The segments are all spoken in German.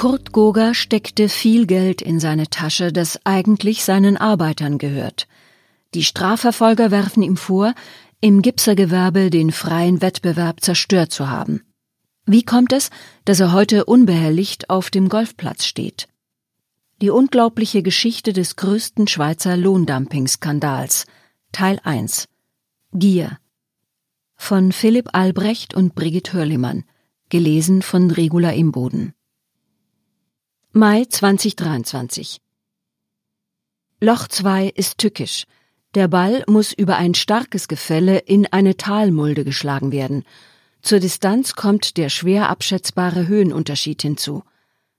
Kurt Goger steckte viel Geld in seine Tasche, das eigentlich seinen Arbeitern gehört. Die Strafverfolger werfen ihm vor, im Gipsergewerbe den freien Wettbewerb zerstört zu haben. Wie kommt es, dass er heute unbehelligt auf dem Golfplatz steht? Die unglaubliche Geschichte des größten Schweizer Lohndumping-Skandals Teil 1 Gier von Philipp Albrecht und Brigitte Hörlimann gelesen von Regula Imboden Mai 2023 Loch 2 ist tückisch. Der Ball muss über ein starkes Gefälle in eine Talmulde geschlagen werden. Zur Distanz kommt der schwer abschätzbare Höhenunterschied hinzu.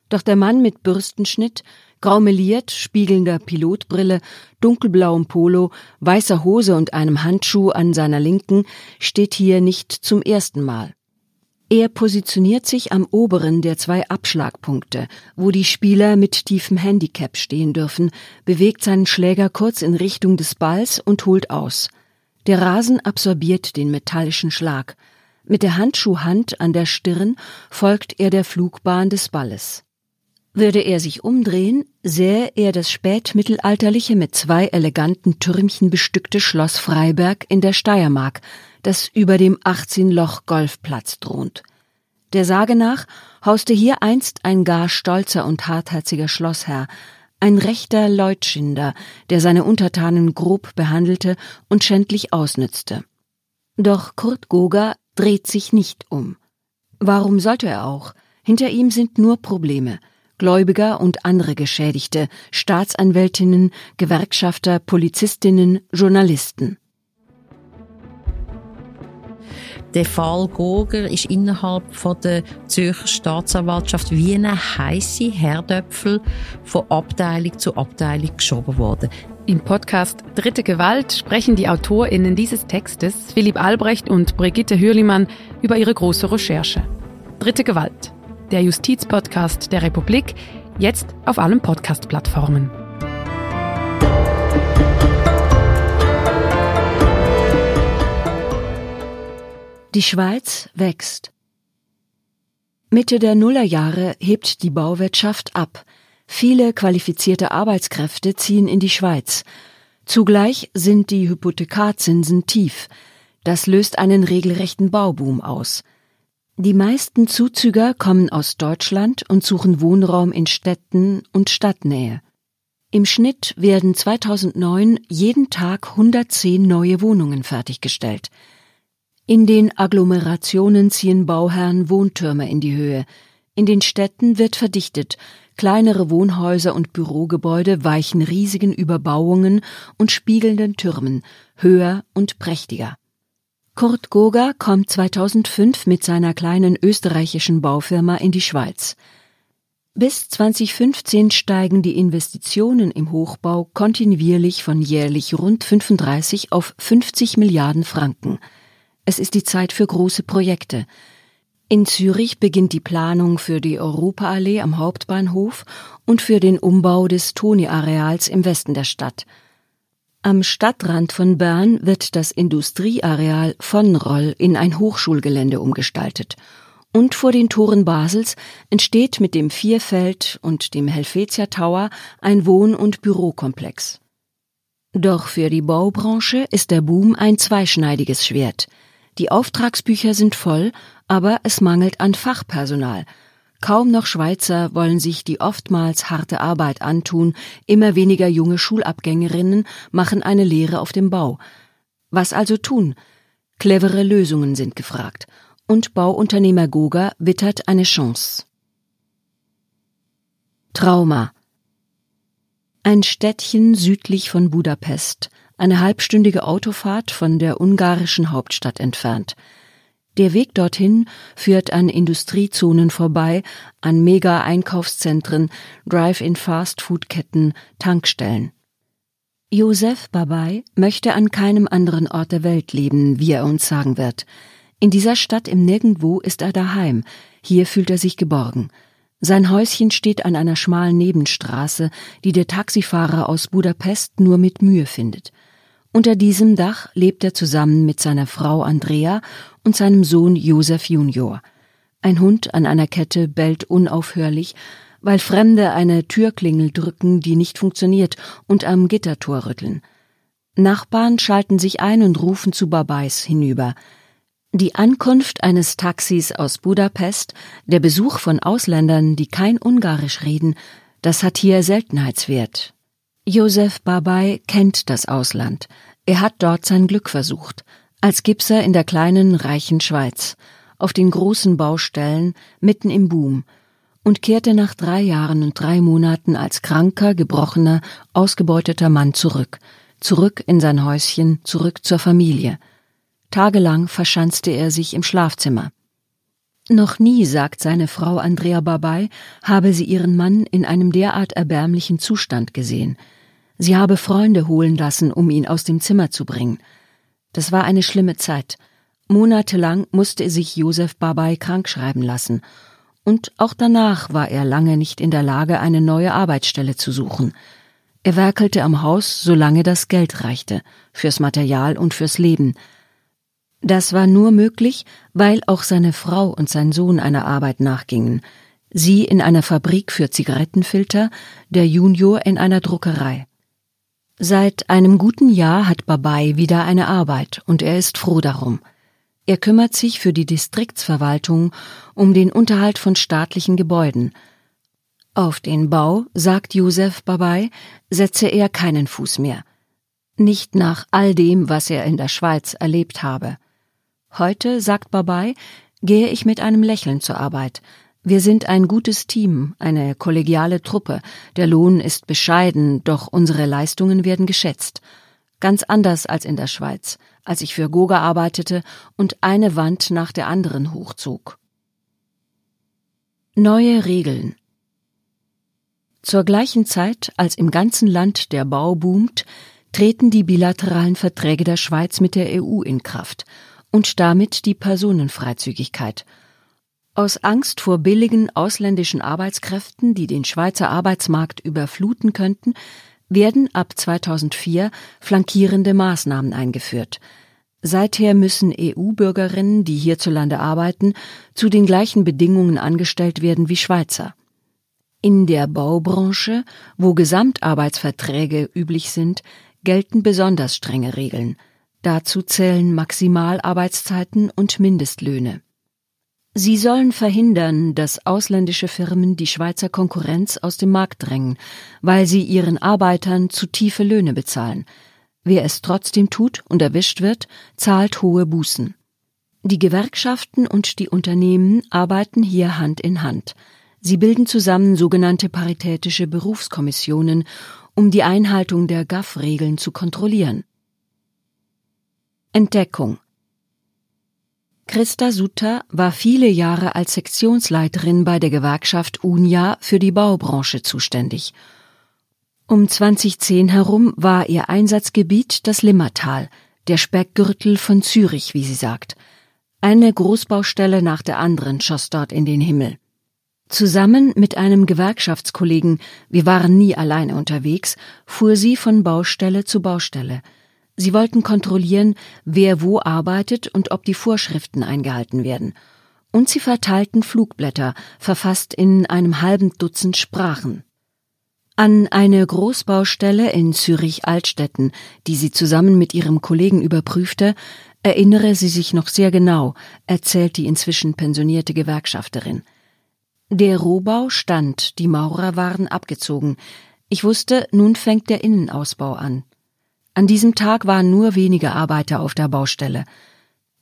Doch der Mann mit Bürstenschnitt, graumeliert, spiegelnder Pilotbrille, dunkelblauem Polo, weißer Hose und einem Handschuh an seiner Linken steht hier nicht zum ersten Mal. Er positioniert sich am oberen der zwei Abschlagpunkte, wo die Spieler mit tiefem Handicap stehen dürfen, bewegt seinen Schläger kurz in Richtung des Balls und holt aus. Der Rasen absorbiert den metallischen Schlag. Mit der Handschuhhand an der Stirn folgt er der Flugbahn des Balles. Würde er sich umdrehen, sähe er das spätmittelalterliche mit zwei eleganten Türmchen bestückte Schloss Freiberg in der Steiermark, das über dem 18-Loch-Golfplatz thront. Der Sage nach hauste hier einst ein gar stolzer und hartherziger Schlossherr, ein rechter Leutschinder, der seine Untertanen grob behandelte und schändlich ausnützte. Doch Kurt Goger dreht sich nicht um. Warum sollte er auch? Hinter ihm sind nur Probleme. Gläubiger und andere Geschädigte, Staatsanwältinnen, Gewerkschafter, Polizistinnen, Journalisten. Der Fall Goger ist innerhalb von der Zürcher Staatsanwaltschaft wie eine heiße Herdöpfel von Abteilung zu Abteilung geschoben worden. Im Podcast Dritte Gewalt sprechen die AutorInnen dieses Textes, Philipp Albrecht und Brigitte Hürlimann, über ihre große Recherche. Dritte Gewalt, der Justizpodcast der Republik, jetzt auf allen Podcast-Plattformen. Die Schweiz wächst. Mitte der Nullerjahre hebt die Bauwirtschaft ab. Viele qualifizierte Arbeitskräfte ziehen in die Schweiz. Zugleich sind die Hypothekarzinsen tief. Das löst einen regelrechten Bauboom aus. Die meisten Zuzüger kommen aus Deutschland und suchen Wohnraum in Städten und Stadtnähe. Im Schnitt werden 2009 jeden Tag 110 neue Wohnungen fertiggestellt. In den Agglomerationen ziehen Bauherren Wohntürme in die Höhe. In den Städten wird verdichtet. Kleinere Wohnhäuser und Bürogebäude weichen riesigen Überbauungen und spiegelnden Türmen, höher und prächtiger. Kurt Goger kommt 2005 mit seiner kleinen österreichischen Baufirma in die Schweiz. Bis 2015 steigen die Investitionen im Hochbau kontinuierlich von jährlich rund 35 auf 50 Milliarden Franken – es ist die Zeit für große Projekte. In Zürich beginnt die Planung für die Europaallee am Hauptbahnhof und für den Umbau des Toni-Areals im Westen der Stadt. Am Stadtrand von Bern wird das Industrieareal von Roll in ein Hochschulgelände umgestaltet. Und vor den Toren Basels entsteht mit dem Vierfeld und dem Helvetia Tower ein Wohn- und Bürokomplex. Doch für die Baubranche ist der Boom ein zweischneidiges Schwert – die Auftragsbücher sind voll, aber es mangelt an Fachpersonal. Kaum noch Schweizer wollen sich die oftmals harte Arbeit antun, immer weniger junge Schulabgängerinnen machen eine Lehre auf dem Bau. Was also tun? Clevere Lösungen sind gefragt, und Bauunternehmer Goga wittert eine Chance. Trauma Ein Städtchen südlich von Budapest, eine halbstündige Autofahrt von der ungarischen Hauptstadt entfernt. Der Weg dorthin führt an Industriezonen vorbei, an Mega-Einkaufszentren, Drive-in-Fast-Food-Ketten, Tankstellen. Josef Babai möchte an keinem anderen Ort der Welt leben, wie er uns sagen wird. In dieser Stadt im Nirgendwo ist er daheim, hier fühlt er sich geborgen. Sein Häuschen steht an einer schmalen Nebenstraße, die der Taxifahrer aus Budapest nur mit Mühe findet. Unter diesem Dach lebt er zusammen mit seiner Frau Andrea und seinem Sohn Josef Junior. Ein Hund an einer Kette bellt unaufhörlich, weil Fremde eine Türklingel drücken, die nicht funktioniert, und am Gittertor rütteln. Nachbarn schalten sich ein und rufen zu Babais hinüber. Die Ankunft eines Taxis aus Budapest, der Besuch von Ausländern, die kein Ungarisch reden, das hat hier Seltenheitswert. Josef Babay kennt das Ausland. Er hat dort sein Glück versucht. Als Gipser in der kleinen, reichen Schweiz. Auf den großen Baustellen, mitten im Boom. Und kehrte nach drei Jahren und drei Monaten als kranker, gebrochener, ausgebeuteter Mann zurück. Zurück in sein Häuschen, zurück zur Familie. Tagelang verschanzte er sich im Schlafzimmer. Noch nie, sagt seine Frau Andrea Babay, habe sie ihren Mann in einem derart erbärmlichen Zustand gesehen. Sie habe Freunde holen lassen, um ihn aus dem Zimmer zu bringen. Das war eine schlimme Zeit. Monatelang musste sich Josef Babay krankschreiben lassen. Und auch danach war er lange nicht in der Lage, eine neue Arbeitsstelle zu suchen. Er werkelte am Haus, solange das Geld reichte, fürs Material und fürs Leben, das war nur möglich, weil auch seine Frau und sein Sohn einer Arbeit nachgingen. Sie in einer Fabrik für Zigarettenfilter, der Junior in einer Druckerei. Seit einem guten Jahr hat Babai wieder eine Arbeit und er ist froh darum. Er kümmert sich für die Distriktsverwaltung um den Unterhalt von staatlichen Gebäuden. Auf den Bau, sagt Josef Babai, setze er keinen Fuß mehr. Nicht nach all dem, was er in der Schweiz erlebt habe. Heute, sagt Babai, gehe ich mit einem Lächeln zur Arbeit. Wir sind ein gutes Team, eine kollegiale Truppe. Der Lohn ist bescheiden, doch unsere Leistungen werden geschätzt. Ganz anders als in der Schweiz, als ich für Goga arbeitete und eine Wand nach der anderen hochzog. Neue Regeln Zur gleichen Zeit, als im ganzen Land der Bau boomt, treten die bilateralen Verträge der Schweiz mit der EU in Kraft – und damit die Personenfreizügigkeit. Aus Angst vor billigen ausländischen Arbeitskräften, die den Schweizer Arbeitsmarkt überfluten könnten, werden ab 2004 flankierende Maßnahmen eingeführt. Seither müssen EU-Bürgerinnen, die hierzulande arbeiten, zu den gleichen Bedingungen angestellt werden wie Schweizer. In der Baubranche, wo Gesamtarbeitsverträge üblich sind, gelten besonders strenge Regeln. Dazu zählen Maximalarbeitszeiten und Mindestlöhne. Sie sollen verhindern, dass ausländische Firmen die Schweizer Konkurrenz aus dem Markt drängen, weil sie ihren Arbeitern zu tiefe Löhne bezahlen. Wer es trotzdem tut und erwischt wird, zahlt hohe Bußen. Die Gewerkschaften und die Unternehmen arbeiten hier Hand in Hand. Sie bilden zusammen sogenannte paritätische Berufskommissionen, um die Einhaltung der GAF-Regeln zu kontrollieren. Entdeckung Christa Sutter war viele Jahre als Sektionsleiterin bei der Gewerkschaft UNIA für die Baubranche zuständig. Um 2010 herum war ihr Einsatzgebiet das Limmertal, der Speckgürtel von Zürich, wie sie sagt. Eine Großbaustelle nach der anderen schoss dort in den Himmel. Zusammen mit einem Gewerkschaftskollegen, wir waren nie alleine unterwegs, fuhr sie von Baustelle zu Baustelle – Sie wollten kontrollieren, wer wo arbeitet und ob die Vorschriften eingehalten werden. Und sie verteilten Flugblätter, verfasst in einem halben Dutzend Sprachen. An eine Großbaustelle in Zürich-Altstetten, die sie zusammen mit ihrem Kollegen überprüfte, erinnere sie sich noch sehr genau, erzählt die inzwischen pensionierte Gewerkschafterin. Der Rohbau stand, die Maurer waren abgezogen. Ich wusste, nun fängt der Innenausbau an. An diesem Tag waren nur wenige Arbeiter auf der Baustelle.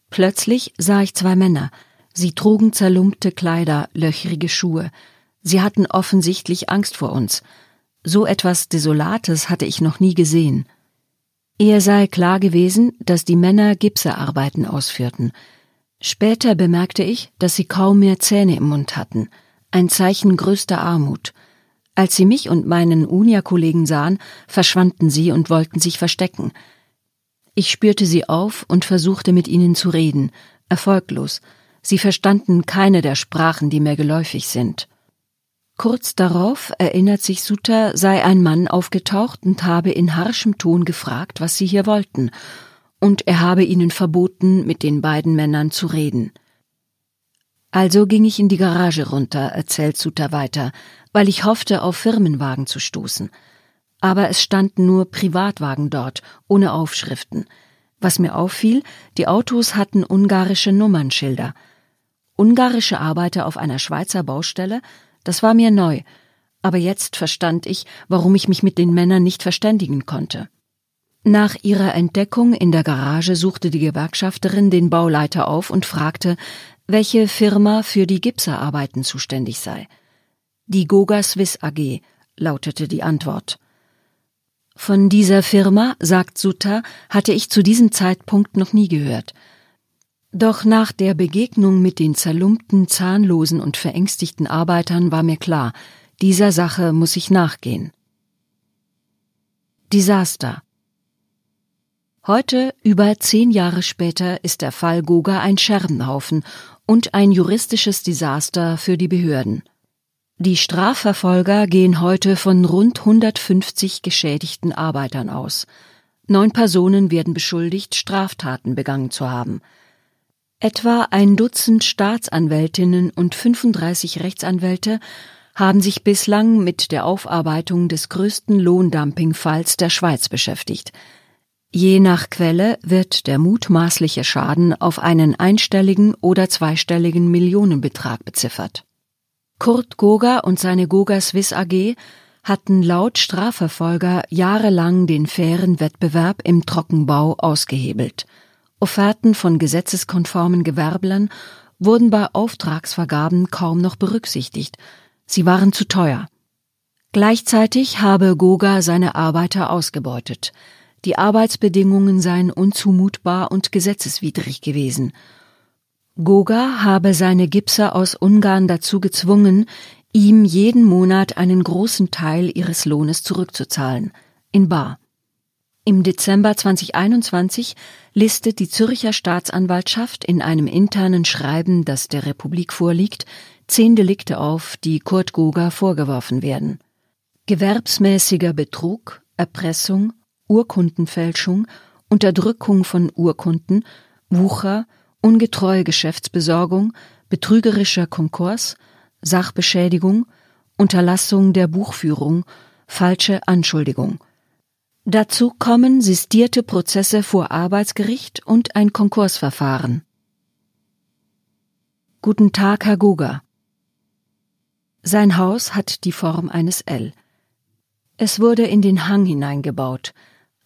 Plötzlich sah ich zwei Männer. Sie trugen zerlumpte Kleider, löchrige Schuhe. Sie hatten offensichtlich Angst vor uns. So etwas Desolates hatte ich noch nie gesehen. Ihr sei klar gewesen, dass die Männer Gipserarbeiten ausführten. Später bemerkte ich, dass sie kaum mehr Zähne im Mund hatten. Ein Zeichen größter Armut. Als sie mich und meinen Unia-Kollegen sahen, verschwanden sie und wollten sich verstecken. Ich spürte sie auf und versuchte mit ihnen zu reden, erfolglos. Sie verstanden keine der Sprachen, die mir geläufig sind. Kurz darauf, erinnert sich Sutta, sei ein Mann aufgetaucht und habe in harschem Ton gefragt, was sie hier wollten, und er habe ihnen verboten, mit den beiden Männern zu reden. Also ging ich in die Garage runter, erzählt Suter weiter, weil ich hoffte, auf Firmenwagen zu stoßen. Aber es standen nur Privatwagen dort, ohne Aufschriften. Was mir auffiel, die Autos hatten ungarische Nummernschilder. Ungarische Arbeiter auf einer Schweizer Baustelle, das war mir neu, aber jetzt verstand ich, warum ich mich mit den Männern nicht verständigen konnte. Nach ihrer Entdeckung in der Garage suchte die Gewerkschafterin den Bauleiter auf und fragte, welche Firma für die Gipserarbeiten zuständig sei. Die Goga Swiss AG, lautete die Antwort. Von dieser Firma, sagt Sutta, hatte ich zu diesem Zeitpunkt noch nie gehört. Doch nach der Begegnung mit den zerlumpten, zahnlosen und verängstigten Arbeitern war mir klar, dieser Sache muss ich nachgehen. Desaster Heute, über zehn Jahre später, ist der Fall Goga ein Scherbenhaufen und ein juristisches Desaster für die Behörden. Die Strafverfolger gehen heute von rund 150 geschädigten Arbeitern aus. Neun Personen werden beschuldigt, Straftaten begangen zu haben. Etwa ein Dutzend Staatsanwältinnen und 35 Rechtsanwälte haben sich bislang mit der Aufarbeitung des größten Lohndumpingfalls der Schweiz beschäftigt. Je nach Quelle wird der mutmaßliche Schaden auf einen einstelligen oder zweistelligen Millionenbetrag beziffert. Kurt Goga und seine Goga Swiss AG hatten laut Strafverfolger jahrelang den fairen Wettbewerb im Trockenbau ausgehebelt. Offerten von gesetzeskonformen Gewerblern wurden bei Auftragsvergaben kaum noch berücksichtigt, sie waren zu teuer. Gleichzeitig habe Goga seine Arbeiter ausgebeutet, die Arbeitsbedingungen seien unzumutbar und gesetzeswidrig gewesen, Goga habe seine Gipser aus Ungarn dazu gezwungen, ihm jeden Monat einen großen Teil ihres Lohnes zurückzuzahlen, in bar. Im Dezember 2021 listet die Zürcher Staatsanwaltschaft in einem internen Schreiben, das der Republik vorliegt, zehn Delikte auf, die Kurt Goga vorgeworfen werden. Gewerbsmäßiger Betrug, Erpressung, Urkundenfälschung, Unterdrückung von Urkunden, Wucher, ungetreue Geschäftsbesorgung, betrügerischer Konkurs, Sachbeschädigung, Unterlassung der Buchführung, falsche Anschuldigung. Dazu kommen sistierte Prozesse vor Arbeitsgericht und ein Konkursverfahren. Guten Tag, Herr Guger. Sein Haus hat die Form eines L. Es wurde in den Hang hineingebaut.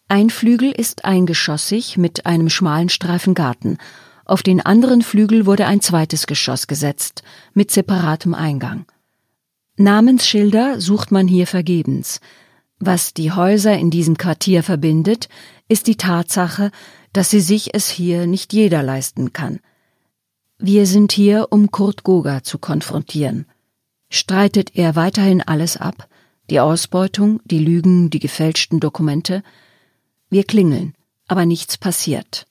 Ein Flügel ist eingeschossig mit einem schmalen Streifen Garten auf den anderen Flügel wurde ein zweites Geschoss gesetzt, mit separatem Eingang. Namensschilder sucht man hier vergebens. Was die Häuser in diesem Quartier verbindet, ist die Tatsache, dass sie sich es hier nicht jeder leisten kann. Wir sind hier, um Kurt Goga zu konfrontieren. Streitet er weiterhin alles ab? Die Ausbeutung, die Lügen, die gefälschten Dokumente? Wir klingeln, aber nichts passiert.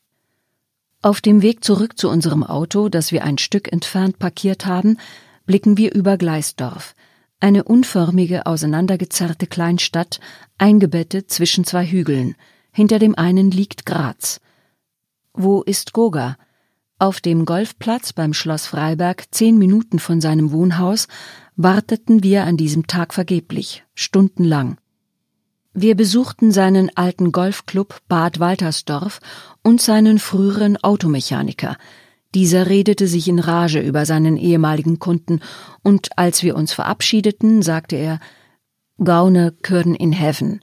Auf dem Weg zurück zu unserem Auto, das wir ein Stück entfernt parkiert haben, blicken wir über Gleisdorf, eine unförmige, auseinandergezerrte Kleinstadt, eingebettet zwischen zwei Hügeln. Hinter dem einen liegt Graz. Wo ist Goga? Auf dem Golfplatz beim Schloss Freiberg, zehn Minuten von seinem Wohnhaus, warteten wir an diesem Tag vergeblich, stundenlang. Wir besuchten seinen alten Golfclub Bad Waltersdorf und seinen früheren Automechaniker. Dieser redete sich in Rage über seinen ehemaligen Kunden, und als wir uns verabschiedeten, sagte er Gaune können in Heaven.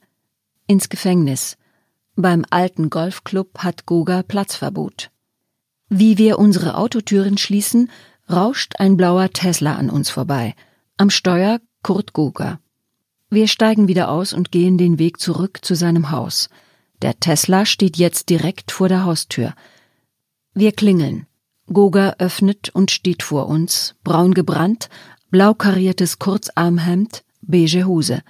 Ins Gefängnis. Beim alten Golfclub hat Goga Platzverbot. Wie wir unsere Autotüren schließen, rauscht ein blauer Tesla an uns vorbei. Am Steuer Kurt Goga. Wir steigen wieder aus und gehen den Weg zurück zu seinem Haus. Der Tesla steht jetzt direkt vor der Haustür. Wir klingeln. Goga öffnet und steht vor uns, braun gebrannt, blau kariertes Kurzarmhemd, beige Hose.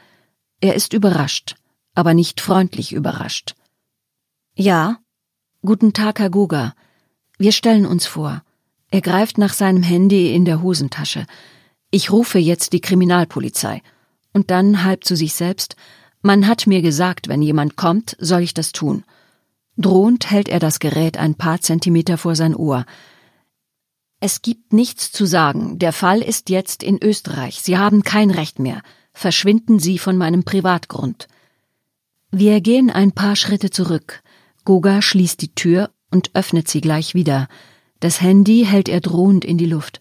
Er ist überrascht, aber nicht freundlich überrascht. Ja, guten Tag, Herr Goga. Wir stellen uns vor. Er greift nach seinem Handy in der Hosentasche. Ich rufe jetzt die Kriminalpolizei und dann halb zu sich selbst Man hat mir gesagt, wenn jemand kommt, soll ich das tun. Drohend hält er das Gerät ein paar Zentimeter vor sein Ohr. Es gibt nichts zu sagen. Der Fall ist jetzt in Österreich. Sie haben kein Recht mehr. Verschwinden Sie von meinem Privatgrund. Wir gehen ein paar Schritte zurück. Goga schließt die Tür und öffnet sie gleich wieder. Das Handy hält er drohend in die Luft.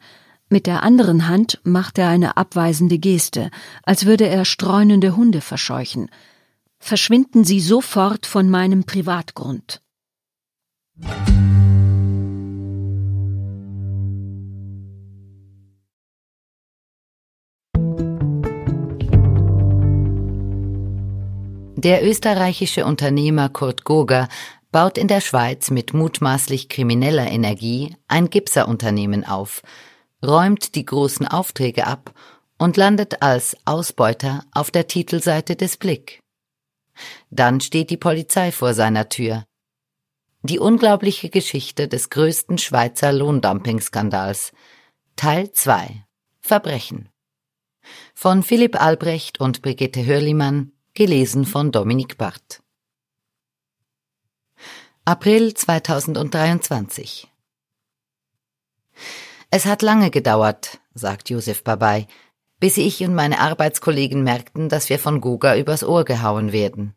Mit der anderen Hand macht er eine abweisende Geste, als würde er streunende Hunde verscheuchen. Verschwinden Sie sofort von meinem Privatgrund. Der österreichische Unternehmer Kurt Goger baut in der Schweiz mit mutmaßlich krimineller Energie ein Gipserunternehmen auf, räumt die großen Aufträge ab und landet als Ausbeuter auf der Titelseite des Blick. Dann steht die Polizei vor seiner Tür. Die unglaubliche Geschichte des größten Schweizer Lohndumpingskandals. Teil 2 Verbrechen von Philipp Albrecht und Brigitte Hörlimann gelesen von Dominik Barth. April 2023 Es hat lange gedauert, sagt Josef Babai, bis ich und meine Arbeitskollegen merkten, dass wir von Goga übers Ohr gehauen werden.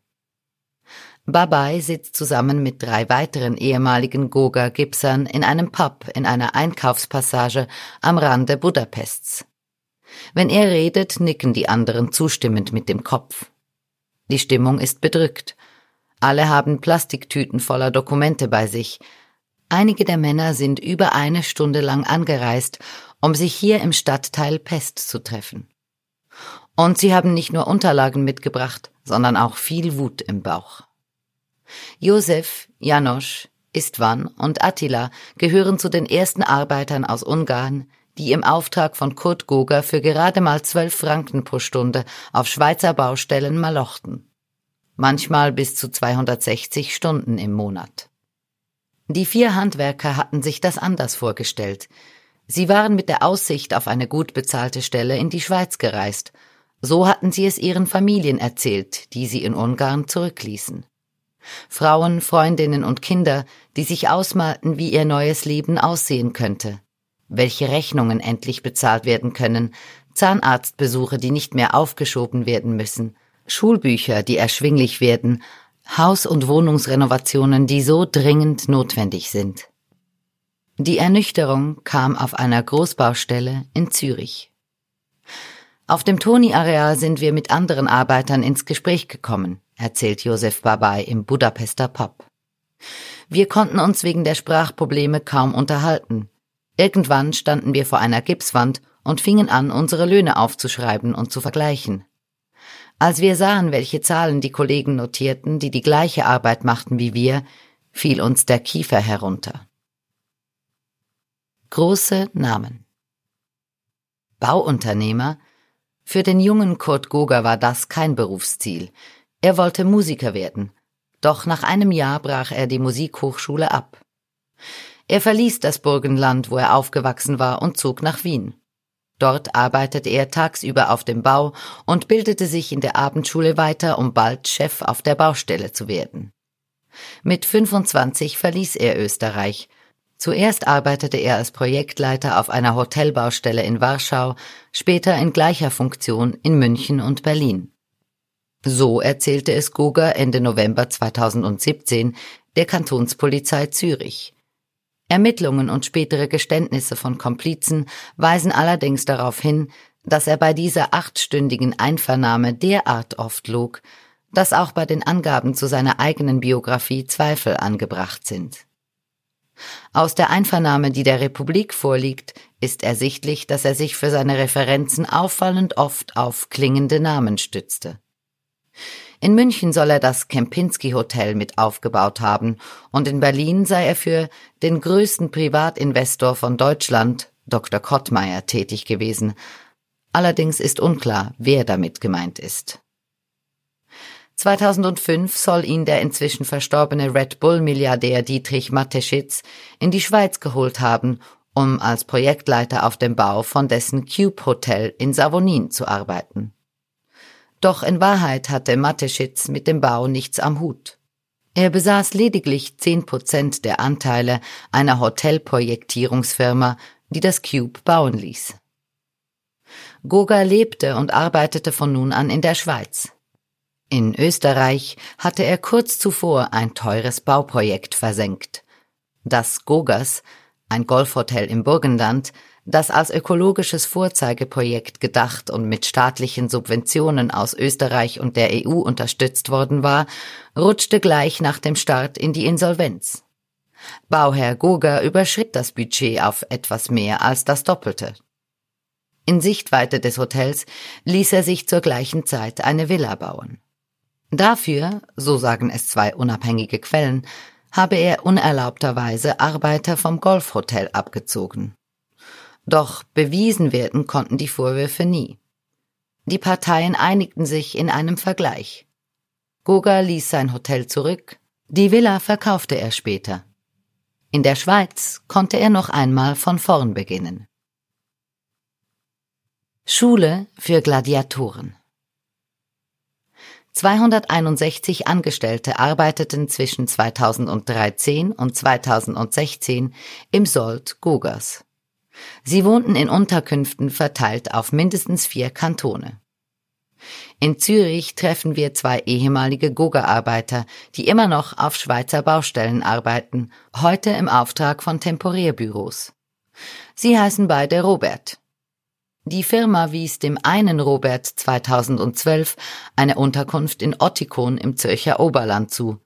Babai sitzt zusammen mit drei weiteren ehemaligen Goga-Gipsern in einem Pub in einer Einkaufspassage am Rande Budapests. Wenn er redet, nicken die anderen zustimmend mit dem Kopf. Die Stimmung ist bedrückt. Alle haben Plastiktüten voller Dokumente bei sich. Einige der Männer sind über eine Stunde lang angereist, um sich hier im Stadtteil Pest zu treffen. Und sie haben nicht nur Unterlagen mitgebracht, sondern auch viel Wut im Bauch. Josef, Janosch, Istvan und Attila gehören zu den ersten Arbeitern aus Ungarn, die im Auftrag von Kurt Goger für gerade mal zwölf Franken pro Stunde auf Schweizer Baustellen malochten. Manchmal bis zu 260 Stunden im Monat. Die vier Handwerker hatten sich das anders vorgestellt. Sie waren mit der Aussicht auf eine gut bezahlte Stelle in die Schweiz gereist. So hatten sie es ihren Familien erzählt, die sie in Ungarn zurückließen. Frauen, Freundinnen und Kinder, die sich ausmalten, wie ihr neues Leben aussehen könnte welche Rechnungen endlich bezahlt werden können, Zahnarztbesuche, die nicht mehr aufgeschoben werden müssen, Schulbücher, die erschwinglich werden, Haus- und Wohnungsrenovationen, die so dringend notwendig sind. Die Ernüchterung kam auf einer Großbaustelle in Zürich. Auf dem Toni-Areal sind wir mit anderen Arbeitern ins Gespräch gekommen, erzählt Josef Babai im Budapester Pub. Wir konnten uns wegen der Sprachprobleme kaum unterhalten. Irgendwann standen wir vor einer Gipswand und fingen an, unsere Löhne aufzuschreiben und zu vergleichen. Als wir sahen, welche Zahlen die Kollegen notierten, die die gleiche Arbeit machten wie wir, fiel uns der Kiefer herunter. Große Namen Bauunternehmer Für den jungen Kurt Goger war das kein Berufsziel. Er wollte Musiker werden, doch nach einem Jahr brach er die Musikhochschule ab. Er verließ das Burgenland, wo er aufgewachsen war, und zog nach Wien. Dort arbeitete er tagsüber auf dem Bau und bildete sich in der Abendschule weiter, um bald Chef auf der Baustelle zu werden. Mit 25 verließ er Österreich. Zuerst arbeitete er als Projektleiter auf einer Hotelbaustelle in Warschau, später in gleicher Funktion in München und Berlin. So erzählte es Goger Ende November 2017 der Kantonspolizei Zürich. Ermittlungen und spätere Geständnisse von Komplizen weisen allerdings darauf hin, dass er bei dieser achtstündigen Einvernahme derart oft log, dass auch bei den Angaben zu seiner eigenen Biografie Zweifel angebracht sind. Aus der Einvernahme, die der Republik vorliegt, ist ersichtlich, dass er sich für seine Referenzen auffallend oft auf klingende Namen stützte. In München soll er das Kempinski Hotel mit aufgebaut haben und in Berlin sei er für den größten Privatinvestor von Deutschland, Dr. Kottmeier, tätig gewesen. Allerdings ist unklar, wer damit gemeint ist. 2005 soll ihn der inzwischen verstorbene Red Bull-Milliardär Dietrich Mateschitz in die Schweiz geholt haben, um als Projektleiter auf dem Bau von dessen Cube Hotel in Savonin zu arbeiten. Doch in Wahrheit hatte Mateschitz mit dem Bau nichts am Hut. Er besaß lediglich zehn Prozent der Anteile einer Hotelprojektierungsfirma, die das Cube bauen ließ. Goga lebte und arbeitete von nun an in der Schweiz. In Österreich hatte er kurz zuvor ein teures Bauprojekt versenkt. Das Gogas, ein Golfhotel im Burgenland, das als ökologisches Vorzeigeprojekt gedacht und mit staatlichen Subventionen aus Österreich und der EU unterstützt worden war, rutschte gleich nach dem Start in die Insolvenz. Bauherr Goger überschritt das Budget auf etwas mehr als das Doppelte. In Sichtweite des Hotels ließ er sich zur gleichen Zeit eine Villa bauen. Dafür, so sagen es zwei unabhängige Quellen, habe er unerlaubterweise Arbeiter vom Golfhotel abgezogen. Doch bewiesen werden konnten die Vorwürfe nie. Die Parteien einigten sich in einem Vergleich. Goga ließ sein Hotel zurück, die Villa verkaufte er später. In der Schweiz konnte er noch einmal von vorn beginnen. Schule für Gladiatoren 261 Angestellte arbeiteten zwischen 2013 und 2016 im Sold Gogas. Sie wohnten in Unterkünften verteilt auf mindestens vier Kantone. In Zürich treffen wir zwei ehemalige Goga-Arbeiter, die immer noch auf Schweizer Baustellen arbeiten, heute im Auftrag von Temporärbüros. Sie heißen beide Robert. Die Firma wies dem einen Robert 2012 eine Unterkunft in Ottikon im Zürcher Oberland zu.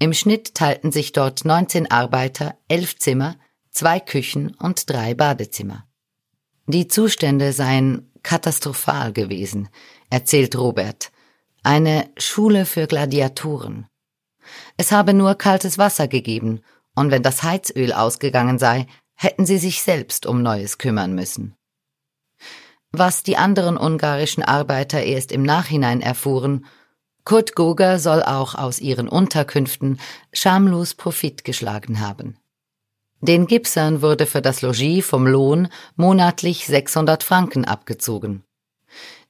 Im Schnitt teilten sich dort 19 Arbeiter elf Zimmer, zwei Küchen und drei Badezimmer. Die Zustände seien katastrophal gewesen, erzählt Robert. Eine Schule für Gladiatoren. Es habe nur kaltes Wasser gegeben, und wenn das Heizöl ausgegangen sei, hätten sie sich selbst um Neues kümmern müssen. Was die anderen ungarischen Arbeiter erst im Nachhinein erfuhren, Kurt Goga soll auch aus ihren Unterkünften schamlos Profit geschlagen haben. Den Gipsern wurde für das Logis vom Lohn monatlich 600 Franken abgezogen.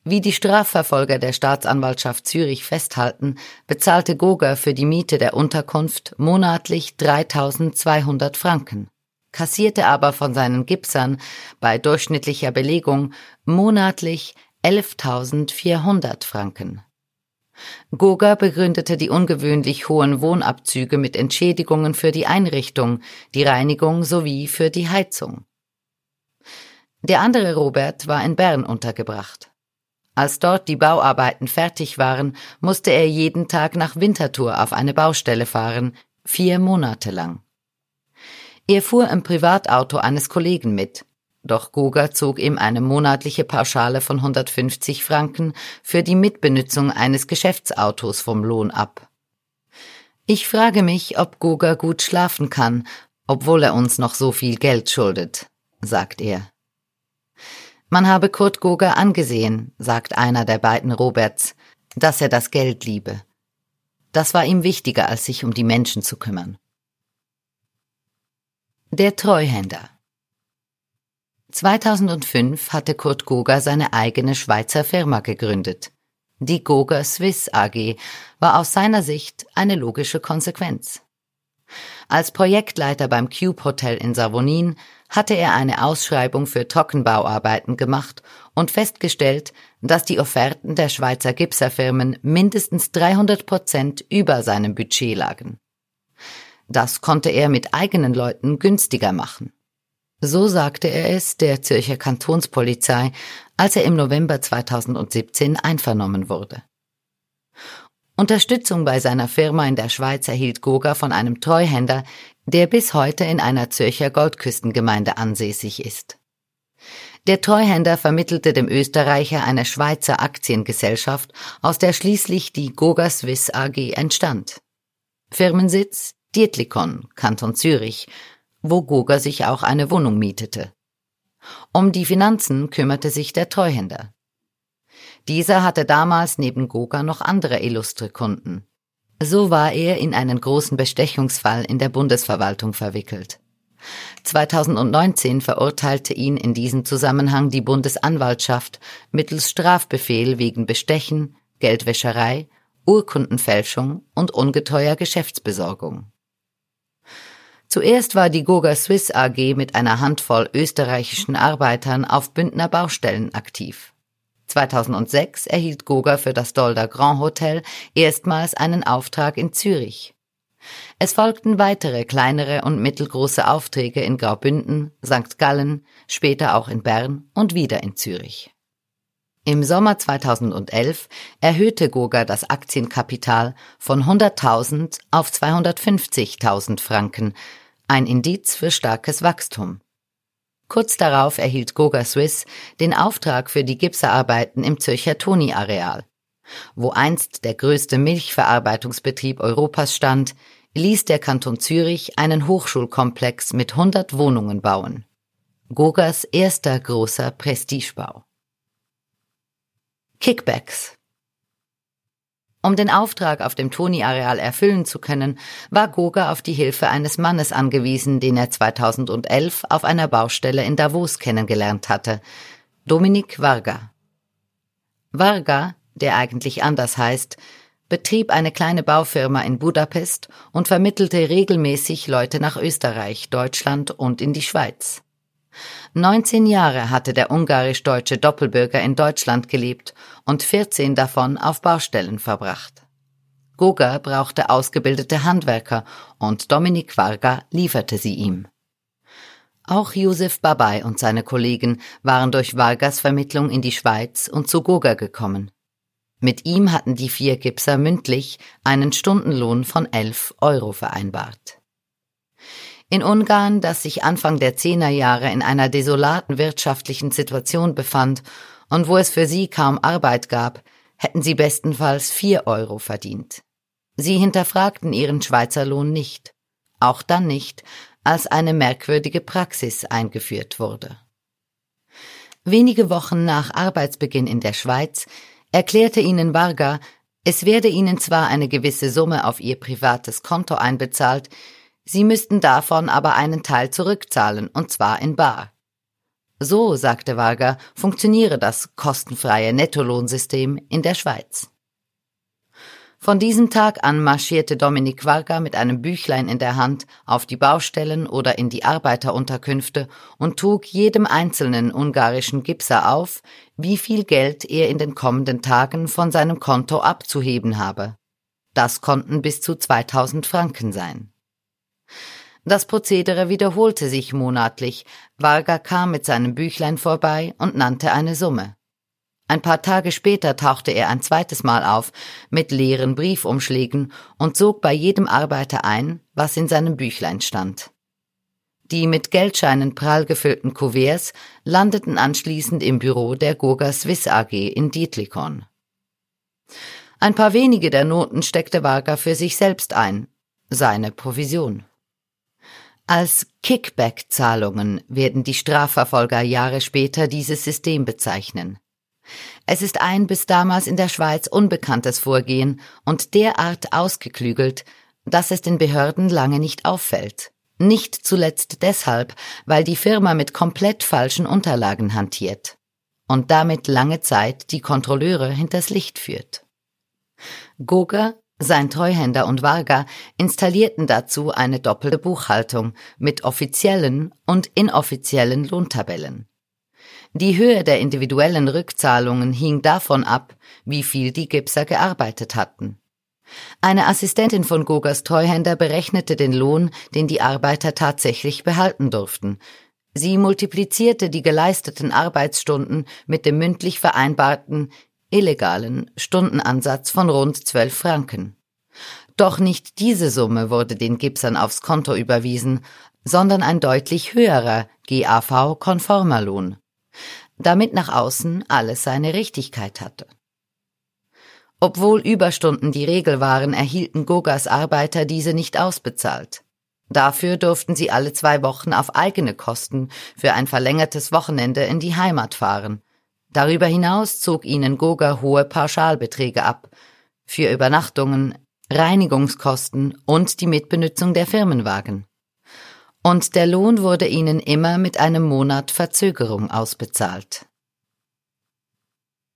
Wie die Strafverfolger der Staatsanwaltschaft Zürich festhalten, bezahlte Goga für die Miete der Unterkunft monatlich 3200 Franken kassierte aber von seinen Gipsern bei durchschnittlicher Belegung monatlich 11.400 Franken. Goga begründete die ungewöhnlich hohen Wohnabzüge mit Entschädigungen für die Einrichtung, die Reinigung sowie für die Heizung. Der andere Robert war in Bern untergebracht. Als dort die Bauarbeiten fertig waren, musste er jeden Tag nach Winterthur auf eine Baustelle fahren, vier Monate lang. Er fuhr im Privatauto eines Kollegen mit. Doch Goga zog ihm eine monatliche Pauschale von 150 Franken für die Mitbenutzung eines Geschäftsautos vom Lohn ab. Ich frage mich, ob Goga gut schlafen kann, obwohl er uns noch so viel Geld schuldet, sagt er. Man habe Kurt Goga angesehen, sagt einer der beiden Roberts, dass er das Geld liebe. Das war ihm wichtiger, als sich um die Menschen zu kümmern. Der Treuhänder 2005 hatte Kurt Goga seine eigene Schweizer Firma gegründet. Die Goga Swiss AG war aus seiner Sicht eine logische Konsequenz. Als Projektleiter beim Cube Hotel in Savonin hatte er eine Ausschreibung für Trockenbauarbeiten gemacht und festgestellt, dass die Offerten der Schweizer Gipserfirmen mindestens 300 Prozent über seinem Budget lagen. Das konnte er mit eigenen Leuten günstiger machen. So sagte er es der Zürcher Kantonspolizei, als er im November 2017 einvernommen wurde. Unterstützung bei seiner Firma in der Schweiz erhielt Goga von einem Treuhänder, der bis heute in einer Zürcher Goldküstengemeinde ansässig ist. Der Treuhänder vermittelte dem Österreicher eine Schweizer Aktiengesellschaft, aus der schließlich die Goga Swiss AG entstand. Firmensitz Dietlikon, Kanton Zürich, wo Goga sich auch eine Wohnung mietete. Um die Finanzen kümmerte sich der Treuhänder. Dieser hatte damals neben Goga noch andere illustre Kunden. So war er in einen großen Bestechungsfall in der Bundesverwaltung verwickelt. 2019 verurteilte ihn in diesem Zusammenhang die Bundesanwaltschaft mittels Strafbefehl wegen Bestechen, Geldwäscherei, Urkundenfälschung und ungeteuer Geschäftsbesorgung. Zuerst war die Goga Swiss AG mit einer Handvoll österreichischen Arbeitern auf Bündner Baustellen aktiv. 2006 erhielt Goga für das Dolder Grand Hotel erstmals einen Auftrag in Zürich. Es folgten weitere kleinere und mittelgroße Aufträge in Graubünden, St. Gallen, später auch in Bern und wieder in Zürich. Im Sommer 2011 erhöhte Goga das Aktienkapital von 100.000 auf 250.000 Franken, ein Indiz für starkes Wachstum. Kurz darauf erhielt Goga Swiss den Auftrag für die Gipserarbeiten im Zürcher Toni-Areal. Wo einst der größte Milchverarbeitungsbetrieb Europas stand, ließ der Kanton Zürich einen Hochschulkomplex mit 100 Wohnungen bauen. Gogas erster großer Prestigebau. Kickbacks um den Auftrag auf dem Toni-Areal erfüllen zu können, war Goga auf die Hilfe eines Mannes angewiesen, den er 2011 auf einer Baustelle in Davos kennengelernt hatte, Dominik Varga. Varga, der eigentlich anders heißt, betrieb eine kleine Baufirma in Budapest und vermittelte regelmäßig Leute nach Österreich, Deutschland und in die Schweiz. 19 Jahre hatte der ungarisch-deutsche Doppelbürger in Deutschland gelebt und 14 davon auf Baustellen verbracht. Goga brauchte ausgebildete Handwerker und Dominik Varga lieferte sie ihm. Auch Josef Babay und seine Kollegen waren durch Vargas Vermittlung in die Schweiz und zu Goga gekommen. Mit ihm hatten die vier Gipser mündlich einen Stundenlohn von 11 Euro vereinbart. In Ungarn, das sich Anfang der Zehnerjahre in einer desolaten wirtschaftlichen Situation befand und wo es für sie kaum Arbeit gab, hätten sie bestenfalls vier Euro verdient. Sie hinterfragten ihren Schweizer Lohn nicht, auch dann nicht, als eine merkwürdige Praxis eingeführt wurde. Wenige Wochen nach Arbeitsbeginn in der Schweiz erklärte ihnen Varga, es werde ihnen zwar eine gewisse Summe auf ihr privates Konto einbezahlt, Sie müssten davon aber einen Teil zurückzahlen, und zwar in bar. So, sagte Varga, funktioniere das kostenfreie Nettolohnsystem in der Schweiz. Von diesem Tag an marschierte Dominik Varga mit einem Büchlein in der Hand auf die Baustellen oder in die Arbeiterunterkünfte und trug jedem einzelnen ungarischen Gipser auf, wie viel Geld er in den kommenden Tagen von seinem Konto abzuheben habe. Das konnten bis zu 2000 Franken sein. Das Prozedere wiederholte sich monatlich. Varga kam mit seinem Büchlein vorbei und nannte eine Summe. Ein paar Tage später tauchte er ein zweites Mal auf mit leeren Briefumschlägen und zog bei jedem Arbeiter ein, was in seinem Büchlein stand. Die mit Geldscheinen prall gefüllten Kuverts landeten anschließend im Büro der Gurga Swiss AG in Dietlikon. Ein paar wenige der Noten steckte Varga für sich selbst ein, seine Provision. Als Kickback-Zahlungen werden die Strafverfolger Jahre später dieses System bezeichnen. Es ist ein bis damals in der Schweiz unbekanntes Vorgehen und derart ausgeklügelt, dass es den Behörden lange nicht auffällt. Nicht zuletzt deshalb, weil die Firma mit komplett falschen Unterlagen hantiert und damit lange Zeit die Kontrolleure hinters Licht führt. Goga sein Treuhänder und Varga installierten dazu eine doppelte Buchhaltung mit offiziellen und inoffiziellen Lohntabellen. Die Höhe der individuellen Rückzahlungen hing davon ab, wie viel die Gipser gearbeitet hatten. Eine Assistentin von Gogas Treuhänder berechnete den Lohn, den die Arbeiter tatsächlich behalten durften. Sie multiplizierte die geleisteten Arbeitsstunden mit dem mündlich vereinbarten illegalen Stundenansatz von rund zwölf Franken. Doch nicht diese Summe wurde den Gipsern aufs Konto überwiesen, sondern ein deutlich höherer GAV-konformer Lohn, damit nach außen alles seine Richtigkeit hatte. Obwohl Überstunden die Regel waren, erhielten Gogas Arbeiter diese nicht ausbezahlt. Dafür durften sie alle zwei Wochen auf eigene Kosten für ein verlängertes Wochenende in die Heimat fahren, Darüber hinaus zog ihnen Goga hohe Pauschalbeträge ab für Übernachtungen, Reinigungskosten und die Mitbenutzung der Firmenwagen. Und der Lohn wurde ihnen immer mit einem Monat Verzögerung ausbezahlt.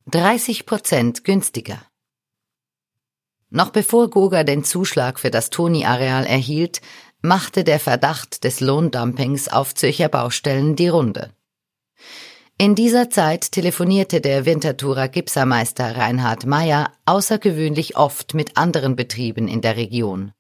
30 Prozent günstiger. Noch bevor Goga den Zuschlag für das Toni-Areal erhielt, machte der Verdacht des Lohndumpings auf Zürcher Baustellen die Runde. In dieser Zeit telefonierte der Winterthurer Gipsermeister Reinhard Meyer außergewöhnlich oft mit anderen Betrieben in der Region.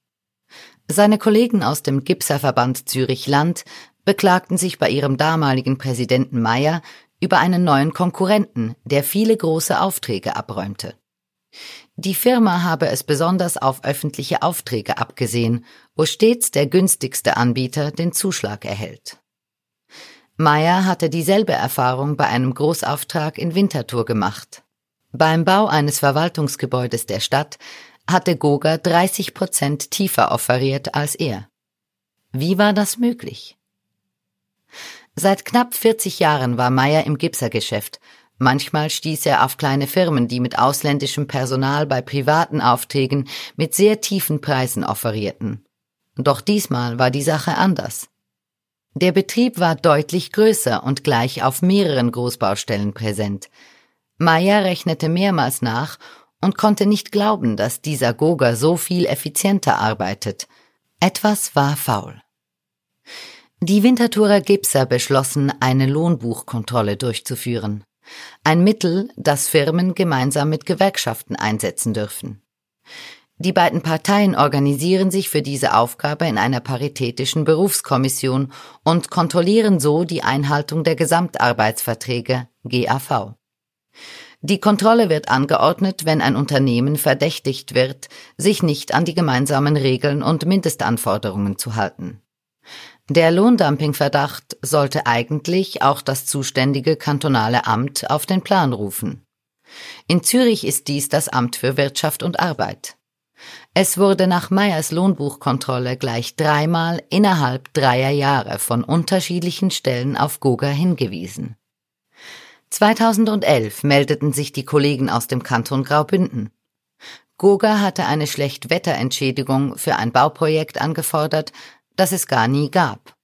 Seine Kollegen aus dem Gipserverband Zürich Land beklagten sich bei ihrem damaligen Präsidenten Meyer über einen neuen Konkurrenten, der viele große Aufträge abräumte. Die Firma habe es besonders auf öffentliche Aufträge abgesehen, wo stets der günstigste Anbieter den Zuschlag erhält. Meyer hatte dieselbe Erfahrung bei einem Großauftrag in Winterthur gemacht. Beim Bau eines Verwaltungsgebäudes der Stadt hatte Goga 30 Prozent tiefer offeriert als er. Wie war das möglich? Seit knapp 40 Jahren war Meyer im Gipsergeschäft. Manchmal stieß er auf kleine Firmen, die mit ausländischem Personal bei privaten Aufträgen mit sehr tiefen Preisen offerierten. Doch diesmal war die Sache anders. Der Betrieb war deutlich größer und gleich auf mehreren Großbaustellen präsent. Meyer rechnete mehrmals nach und konnte nicht glauben, dass dieser Goga so viel effizienter arbeitet. Etwas war faul. Die Winterthurer Gipser beschlossen, eine Lohnbuchkontrolle durchzuführen. Ein Mittel, das Firmen gemeinsam mit Gewerkschaften einsetzen dürfen. Die beiden Parteien organisieren sich für diese Aufgabe in einer paritätischen Berufskommission und kontrollieren so die Einhaltung der Gesamtarbeitsverträge GAV. Die Kontrolle wird angeordnet, wenn ein Unternehmen verdächtigt wird, sich nicht an die gemeinsamen Regeln und Mindestanforderungen zu halten. Der Lohndumpingverdacht sollte eigentlich auch das zuständige kantonale Amt auf den Plan rufen. In Zürich ist dies das Amt für Wirtschaft und Arbeit. Es wurde nach Meyers Lohnbuchkontrolle gleich dreimal innerhalb dreier Jahre von unterschiedlichen Stellen auf Goga hingewiesen. 2011 meldeten sich die Kollegen aus dem Kanton Graubünden. Goga hatte eine Schlechtwetterentschädigung für ein Bauprojekt angefordert, das es gar nie gab.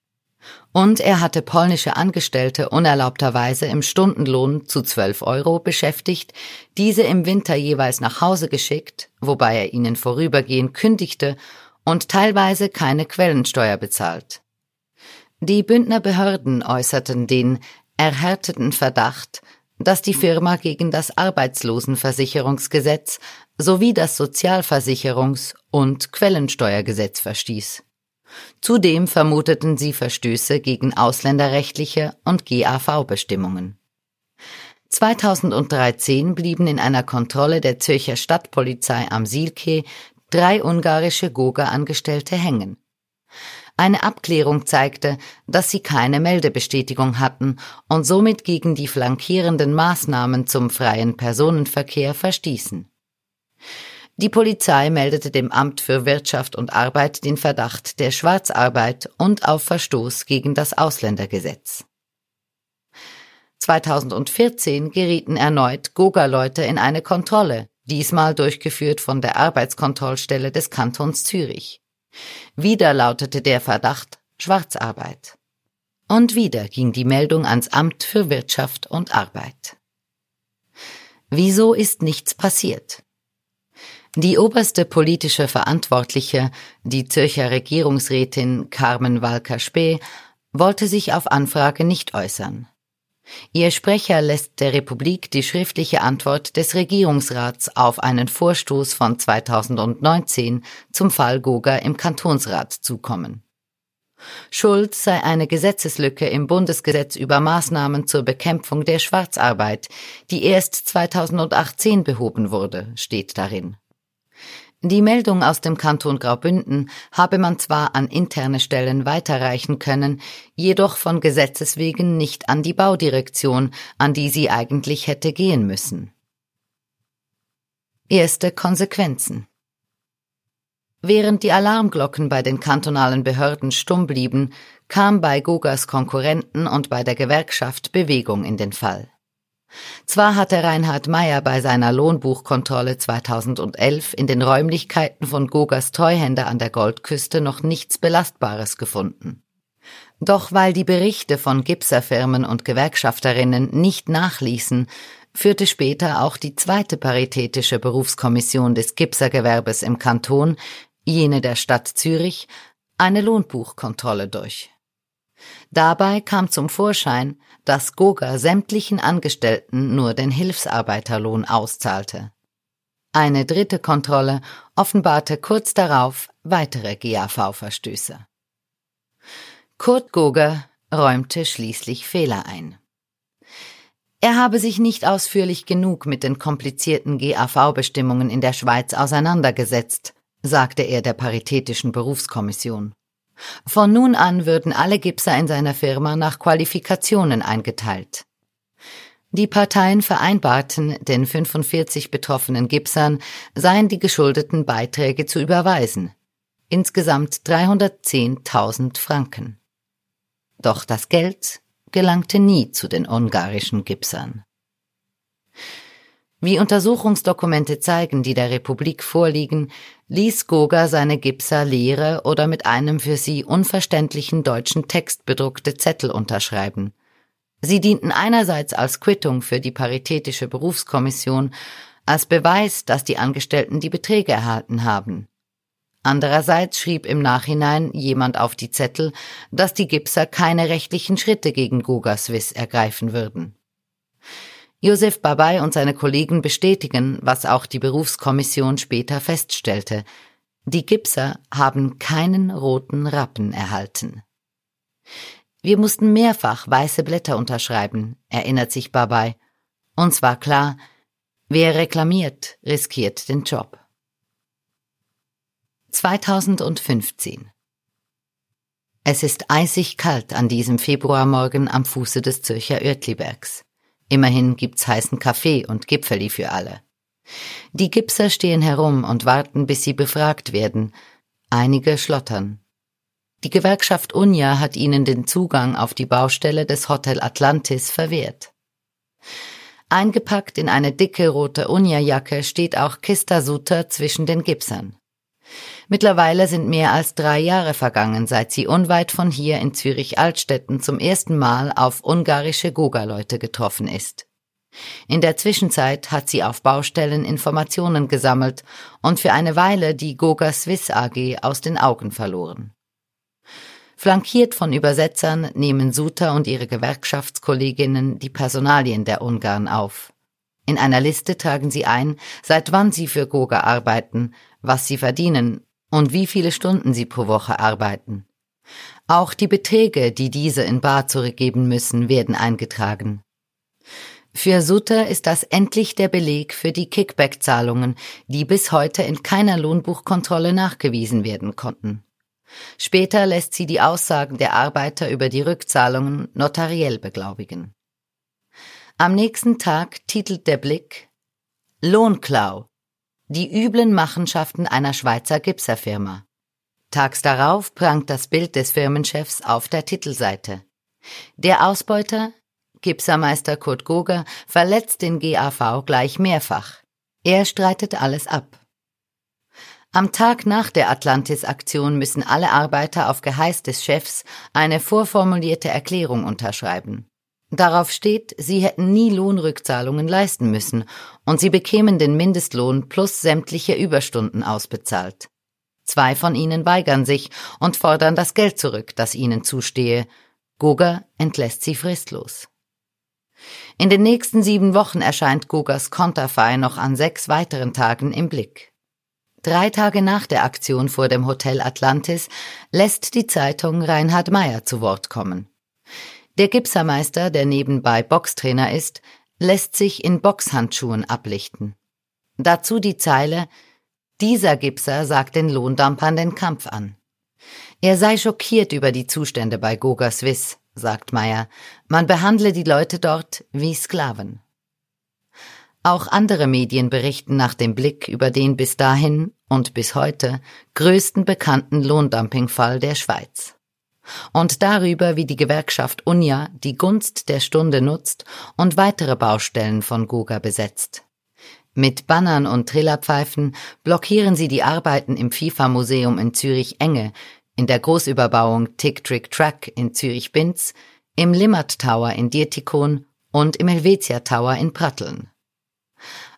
Und er hatte polnische Angestellte unerlaubterweise im Stundenlohn zu 12 Euro beschäftigt, diese im Winter jeweils nach Hause geschickt, wobei er ihnen vorübergehend kündigte und teilweise keine Quellensteuer bezahlt. Die Bündner Behörden äußerten den erhärteten Verdacht, dass die Firma gegen das Arbeitslosenversicherungsgesetz sowie das Sozialversicherungs- und Quellensteuergesetz verstieß. Zudem vermuteten sie Verstöße gegen ausländerrechtliche und GAV-Bestimmungen. 2013 blieben in einer Kontrolle der Zürcher Stadtpolizei am Silke drei ungarische Goga-Angestellte hängen. Eine Abklärung zeigte, dass sie keine Meldebestätigung hatten und somit gegen die flankierenden Maßnahmen zum freien Personenverkehr verstießen. Die Polizei meldete dem Amt für Wirtschaft und Arbeit den Verdacht der Schwarzarbeit und auf Verstoß gegen das Ausländergesetz. 2014 gerieten erneut Goga-Leute in eine Kontrolle, diesmal durchgeführt von der Arbeitskontrollstelle des Kantons Zürich. Wieder lautete der Verdacht Schwarzarbeit. Und wieder ging die Meldung ans Amt für Wirtschaft und Arbeit. Wieso ist nichts passiert? Die oberste politische Verantwortliche, die Zürcher Regierungsrätin Carmen Walker-Spee, wollte sich auf Anfrage nicht äußern. Ihr Sprecher lässt der Republik die schriftliche Antwort des Regierungsrats auf einen Vorstoß von 2019 zum Fall Goga im Kantonsrat zukommen. Schuld sei eine Gesetzeslücke im Bundesgesetz über Maßnahmen zur Bekämpfung der Schwarzarbeit, die erst 2018 behoben wurde, steht darin. Die Meldung aus dem Kanton Graubünden habe man zwar an interne Stellen weiterreichen können, jedoch von Gesetzes wegen nicht an die Baudirektion, an die sie eigentlich hätte gehen müssen. Erste Konsequenzen Während die Alarmglocken bei den kantonalen Behörden stumm blieben, kam bei Gogas Konkurrenten und bei der Gewerkschaft Bewegung in den Fall. Zwar hatte Reinhard Meyer bei seiner Lohnbuchkontrolle 2011 in den Räumlichkeiten von Gogas Treuhänder an der Goldküste noch nichts Belastbares gefunden. Doch weil die Berichte von Gipserfirmen und Gewerkschafterinnen nicht nachließen, führte später auch die zweite paritätische Berufskommission des Gipsergewerbes im Kanton, jene der Stadt Zürich, eine Lohnbuchkontrolle durch. Dabei kam zum Vorschein, dass Goga sämtlichen Angestellten nur den Hilfsarbeiterlohn auszahlte. Eine dritte Kontrolle offenbarte kurz darauf weitere GAV-Verstöße. Kurt Goger räumte schließlich Fehler ein. Er habe sich nicht ausführlich genug mit den komplizierten GAV-Bestimmungen in der Schweiz auseinandergesetzt, sagte er der Paritätischen Berufskommission. Von nun an würden alle Gipser in seiner Firma nach Qualifikationen eingeteilt. Die Parteien vereinbarten, den 45 betroffenen Gipsern seien die geschuldeten Beiträge zu überweisen. Insgesamt 310.000 Franken. Doch das Geld gelangte nie zu den ungarischen Gipsern. Wie Untersuchungsdokumente zeigen, die der Republik vorliegen, ließ Goga seine Gipser leere oder mit einem für sie unverständlichen deutschen Text bedruckte Zettel unterschreiben. Sie dienten einerseits als Quittung für die Paritätische Berufskommission, als Beweis, dass die Angestellten die Beträge erhalten haben. Andererseits schrieb im Nachhinein jemand auf die Zettel, dass die Gipser keine rechtlichen Schritte gegen Goga Swiss ergreifen würden. Josef Babay und seine Kollegen bestätigen, was auch die Berufskommission später feststellte. Die Gipser haben keinen roten Rappen erhalten. Wir mussten mehrfach weiße Blätter unterschreiben, erinnert sich Babay. Uns war klar, wer reklamiert, riskiert den Job. 2015 Es ist eisig kalt an diesem Februarmorgen am Fuße des Zürcher Oertlibergs. Immerhin gibt's heißen Kaffee und Gipfeli für alle. Die Gipser stehen herum und warten, bis sie befragt werden. Einige schlottern. Die Gewerkschaft Unja hat ihnen den Zugang auf die Baustelle des Hotel Atlantis verwehrt. Eingepackt in eine dicke rote Unja-Jacke steht auch Kista Suter zwischen den Gipsern. Mittlerweile sind mehr als drei Jahre vergangen, seit sie unweit von hier in Zürich-Altstetten zum ersten Mal auf ungarische Goga-Leute getroffen ist. In der Zwischenzeit hat sie auf Baustellen Informationen gesammelt und für eine Weile die Goga Swiss AG aus den Augen verloren. Flankiert von Übersetzern nehmen Suter und ihre Gewerkschaftskolleginnen die Personalien der Ungarn auf. In einer Liste tragen sie ein, seit wann sie für Goga arbeiten, was sie verdienen und wie viele Stunden sie pro Woche arbeiten. Auch die Beträge, die diese in Bar zurückgeben müssen, werden eingetragen. Für Sutter ist das endlich der Beleg für die Kickback-Zahlungen, die bis heute in keiner Lohnbuchkontrolle nachgewiesen werden konnten. Später lässt sie die Aussagen der Arbeiter über die Rückzahlungen notariell beglaubigen. Am nächsten Tag titelt der Blick Lohnklau, die üblen Machenschaften einer Schweizer Gipserfirma. Tags darauf prangt das Bild des Firmenchefs auf der Titelseite. Der Ausbeuter, Gipsermeister Kurt Goger, verletzt den GAV gleich mehrfach. Er streitet alles ab. Am Tag nach der Atlantis-Aktion müssen alle Arbeiter auf Geheiß des Chefs eine vorformulierte Erklärung unterschreiben. Darauf steht, sie hätten nie Lohnrückzahlungen leisten müssen und sie bekämen den Mindestlohn plus sämtliche Überstunden ausbezahlt. Zwei von ihnen weigern sich und fordern das Geld zurück, das ihnen zustehe. Goga entlässt sie fristlos. In den nächsten sieben Wochen erscheint Gogas Konterfei noch an sechs weiteren Tagen im Blick. Drei Tage nach der Aktion vor dem Hotel Atlantis lässt die Zeitung Reinhard Meyer zu Wort kommen. Der Gipsermeister, der nebenbei Boxtrainer ist, lässt sich in Boxhandschuhen ablichten. Dazu die Zeile Dieser Gipser sagt den Lohndampern den Kampf an. Er sei schockiert über die Zustände bei Goga Swiss, sagt Meyer. Man behandle die Leute dort wie Sklaven. Auch andere Medien berichten nach dem Blick über den bis dahin und bis heute größten bekannten Lohndumpingfall der Schweiz und darüber, wie die Gewerkschaft UNIA die Gunst der Stunde nutzt und weitere Baustellen von Goga besetzt. Mit Bannern und Trillerpfeifen blockieren sie die Arbeiten im FIFA-Museum in Zürich-Enge, in der Großüberbauung Tick-Trick-Track in Zürich-Binz, im Limmert Tower in Dietikon und im Helvetia Tower in Pratteln.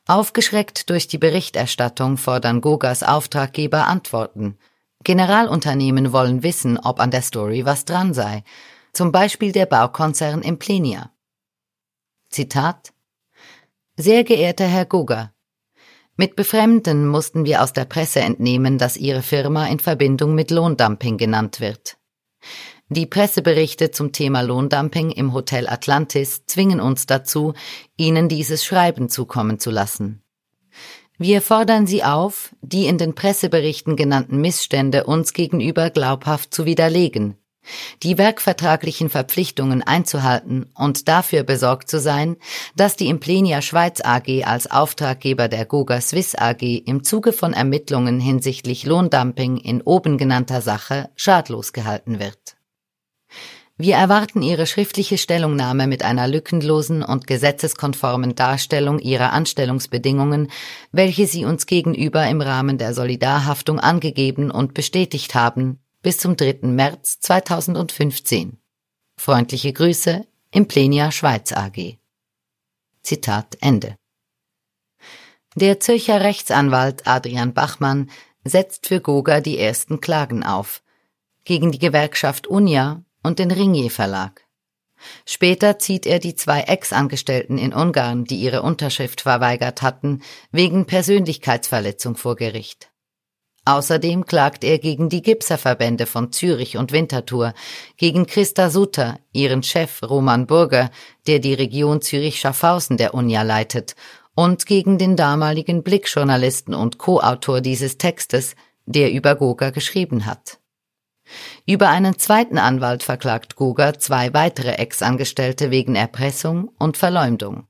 Aufgeschreckt durch die Berichterstattung fordern Gogas Auftraggeber Antworten – Generalunternehmen wollen wissen, ob an der Story was dran sei, zum Beispiel der Baukonzern Implenia. Zitat Sehr geehrter Herr Gugger, mit Befremden mussten wir aus der Presse entnehmen, dass Ihre Firma in Verbindung mit Lohndumping genannt wird. Die Presseberichte zum Thema Lohndumping im Hotel Atlantis zwingen uns dazu, Ihnen dieses Schreiben zukommen zu lassen. Wir fordern Sie auf, die in den Presseberichten genannten Missstände uns gegenüber glaubhaft zu widerlegen, die werkvertraglichen Verpflichtungen einzuhalten und dafür besorgt zu sein, dass die Implenia Schweiz AG als Auftraggeber der Goga Swiss AG im Zuge von Ermittlungen hinsichtlich Lohndumping in oben genannter Sache schadlos gehalten wird. Wir erwarten Ihre schriftliche Stellungnahme mit einer lückenlosen und gesetzeskonformen Darstellung Ihrer Anstellungsbedingungen, welche Sie uns gegenüber im Rahmen der Solidarhaftung angegeben und bestätigt haben, bis zum 3. März 2015. Freundliche Grüße, Implenia Schweiz AG. Zitat Ende. Der Zürcher Rechtsanwalt Adrian Bachmann setzt für Goga die ersten Klagen auf. Gegen die Gewerkschaft Unia und den Ringier Verlag. Später zieht er die zwei Ex-Angestellten in Ungarn, die ihre Unterschrift verweigert hatten, wegen Persönlichkeitsverletzung vor Gericht. Außerdem klagt er gegen die Gipserverbände von Zürich und Winterthur, gegen Christa Sutter, ihren Chef Roman Burger, der die Region Zürich-Schaffhausen der Unia leitet, und gegen den damaligen Blickjournalisten und Co-Autor dieses Textes, der über Goga geschrieben hat. Über einen zweiten Anwalt verklagt Goga zwei weitere Ex-Angestellte wegen Erpressung und Verleumdung.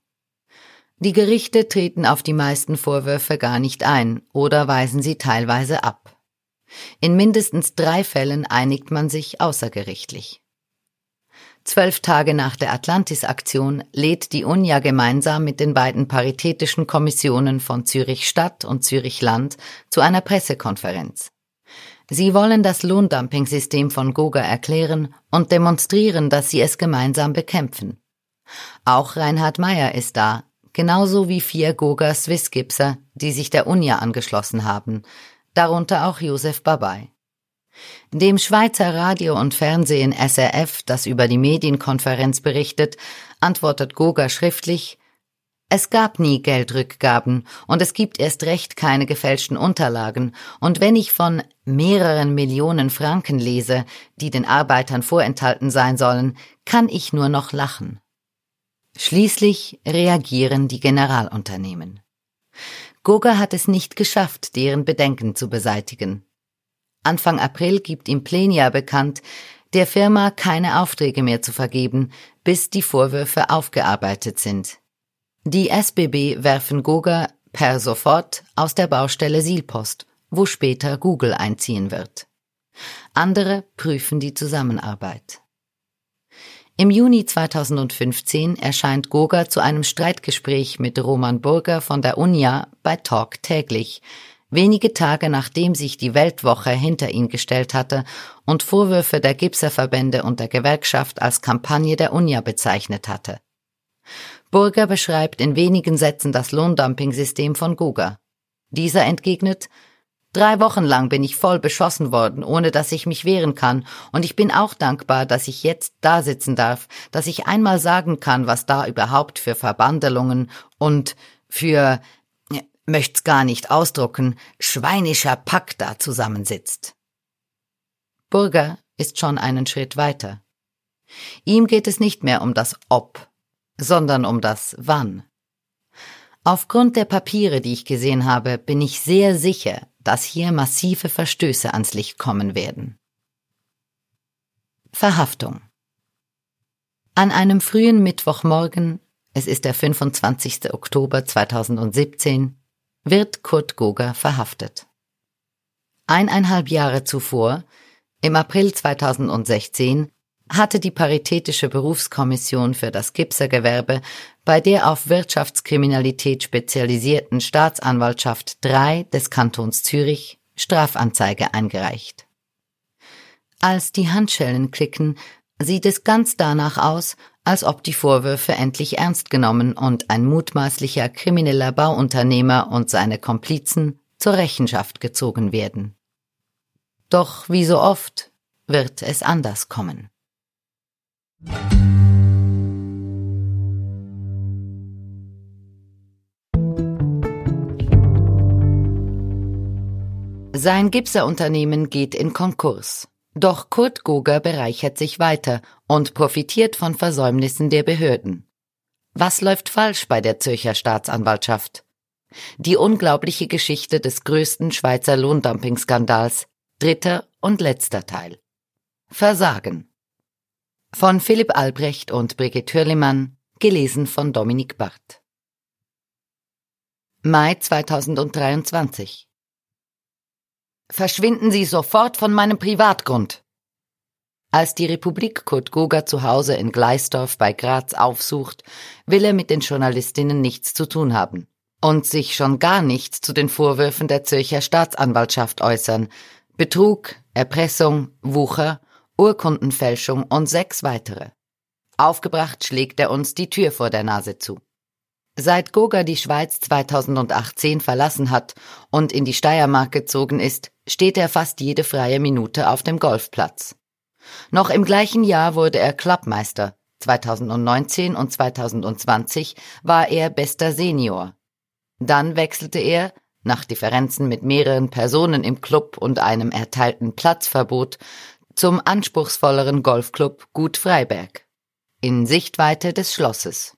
Die Gerichte treten auf die meisten Vorwürfe gar nicht ein oder weisen sie teilweise ab. In mindestens drei Fällen einigt man sich außergerichtlich. Zwölf Tage nach der Atlantis-Aktion lädt die UNIA gemeinsam mit den beiden paritätischen Kommissionen von Zürich Stadt und Zürich Land zu einer Pressekonferenz. Sie wollen das Lohndumping-System von Goga erklären und demonstrieren, dass sie es gemeinsam bekämpfen. Auch Reinhard Meyer ist da, genauso wie vier Goga Swissgipser, die sich der UNIA angeschlossen haben, darunter auch Josef Babay. Dem Schweizer Radio und Fernsehen SRF, das über die Medienkonferenz berichtet, antwortet Goga schriftlich, es gab nie Geldrückgaben und es gibt erst recht keine gefälschten Unterlagen, und wenn ich von mehreren Millionen Franken lese, die den Arbeitern vorenthalten sein sollen, kann ich nur noch lachen. Schließlich reagieren die Generalunternehmen. Goga hat es nicht geschafft, deren Bedenken zu beseitigen. Anfang April gibt ihm Plenia bekannt, der Firma keine Aufträge mehr zu vergeben, bis die Vorwürfe aufgearbeitet sind. Die SBB werfen Goga per sofort aus der Baustelle Sielpost, wo später Google einziehen wird. Andere prüfen die Zusammenarbeit. Im Juni 2015 erscheint Goga zu einem Streitgespräch mit Roman Burger von der UNIA bei Talk täglich, wenige Tage nachdem sich die Weltwoche hinter ihn gestellt hatte und Vorwürfe der Gipserverbände und der Gewerkschaft als Kampagne der UNIA bezeichnet hatte. Burger beschreibt in wenigen Sätzen das Lohndumping-System von Guga. Dieser entgegnet, Drei Wochen lang bin ich voll beschossen worden, ohne dass ich mich wehren kann, und ich bin auch dankbar, dass ich jetzt da sitzen darf, dass ich einmal sagen kann, was da überhaupt für Verbandelungen und für, möcht's gar nicht ausdrucken, schweinischer Pack da zusammensitzt. Burger ist schon einen Schritt weiter. Ihm geht es nicht mehr um das Ob, sondern um das Wann. Aufgrund der Papiere, die ich gesehen habe, bin ich sehr sicher, dass hier massive Verstöße ans Licht kommen werden. Verhaftung An einem frühen Mittwochmorgen, es ist der 25. Oktober 2017, wird Kurt Goger verhaftet. Eineinhalb Jahre zuvor, im April 2016, hatte die Paritätische Berufskommission für das Gipsergewerbe bei der auf Wirtschaftskriminalität spezialisierten Staatsanwaltschaft 3 des Kantons Zürich Strafanzeige eingereicht. Als die Handschellen klicken, sieht es ganz danach aus, als ob die Vorwürfe endlich ernst genommen und ein mutmaßlicher krimineller Bauunternehmer und seine Komplizen zur Rechenschaft gezogen werden. Doch wie so oft wird es anders kommen. Sein Gipserunternehmen geht in Konkurs. Doch Kurt Goger bereichert sich weiter und profitiert von Versäumnissen der Behörden. Was läuft falsch bei der Zürcher Staatsanwaltschaft? Die unglaubliche Geschichte des größten Schweizer Lohndumpingskandals, dritter und letzter Teil. Versagen. Von Philipp Albrecht und Brigitte Hürlimann, gelesen von Dominik Barth. Mai 2023 Verschwinden Sie sofort von meinem Privatgrund. Als die Republik Kurt Goga zu Hause in Gleisdorf bei Graz aufsucht, will er mit den Journalistinnen nichts zu tun haben und sich schon gar nichts zu den Vorwürfen der Zürcher Staatsanwaltschaft äußern. Betrug, Erpressung, Wucher, Urkundenfälschung und sechs weitere. Aufgebracht schlägt er uns die Tür vor der Nase zu. Seit Goga die Schweiz 2018 verlassen hat und in die Steiermark gezogen ist, steht er fast jede freie Minute auf dem Golfplatz. Noch im gleichen Jahr wurde er Clubmeister. 2019 und 2020 war er bester Senior. Dann wechselte er, nach Differenzen mit mehreren Personen im Club und einem erteilten Platzverbot, zum anspruchsvolleren Golfclub Gut Freiberg. In Sichtweite des Schlosses.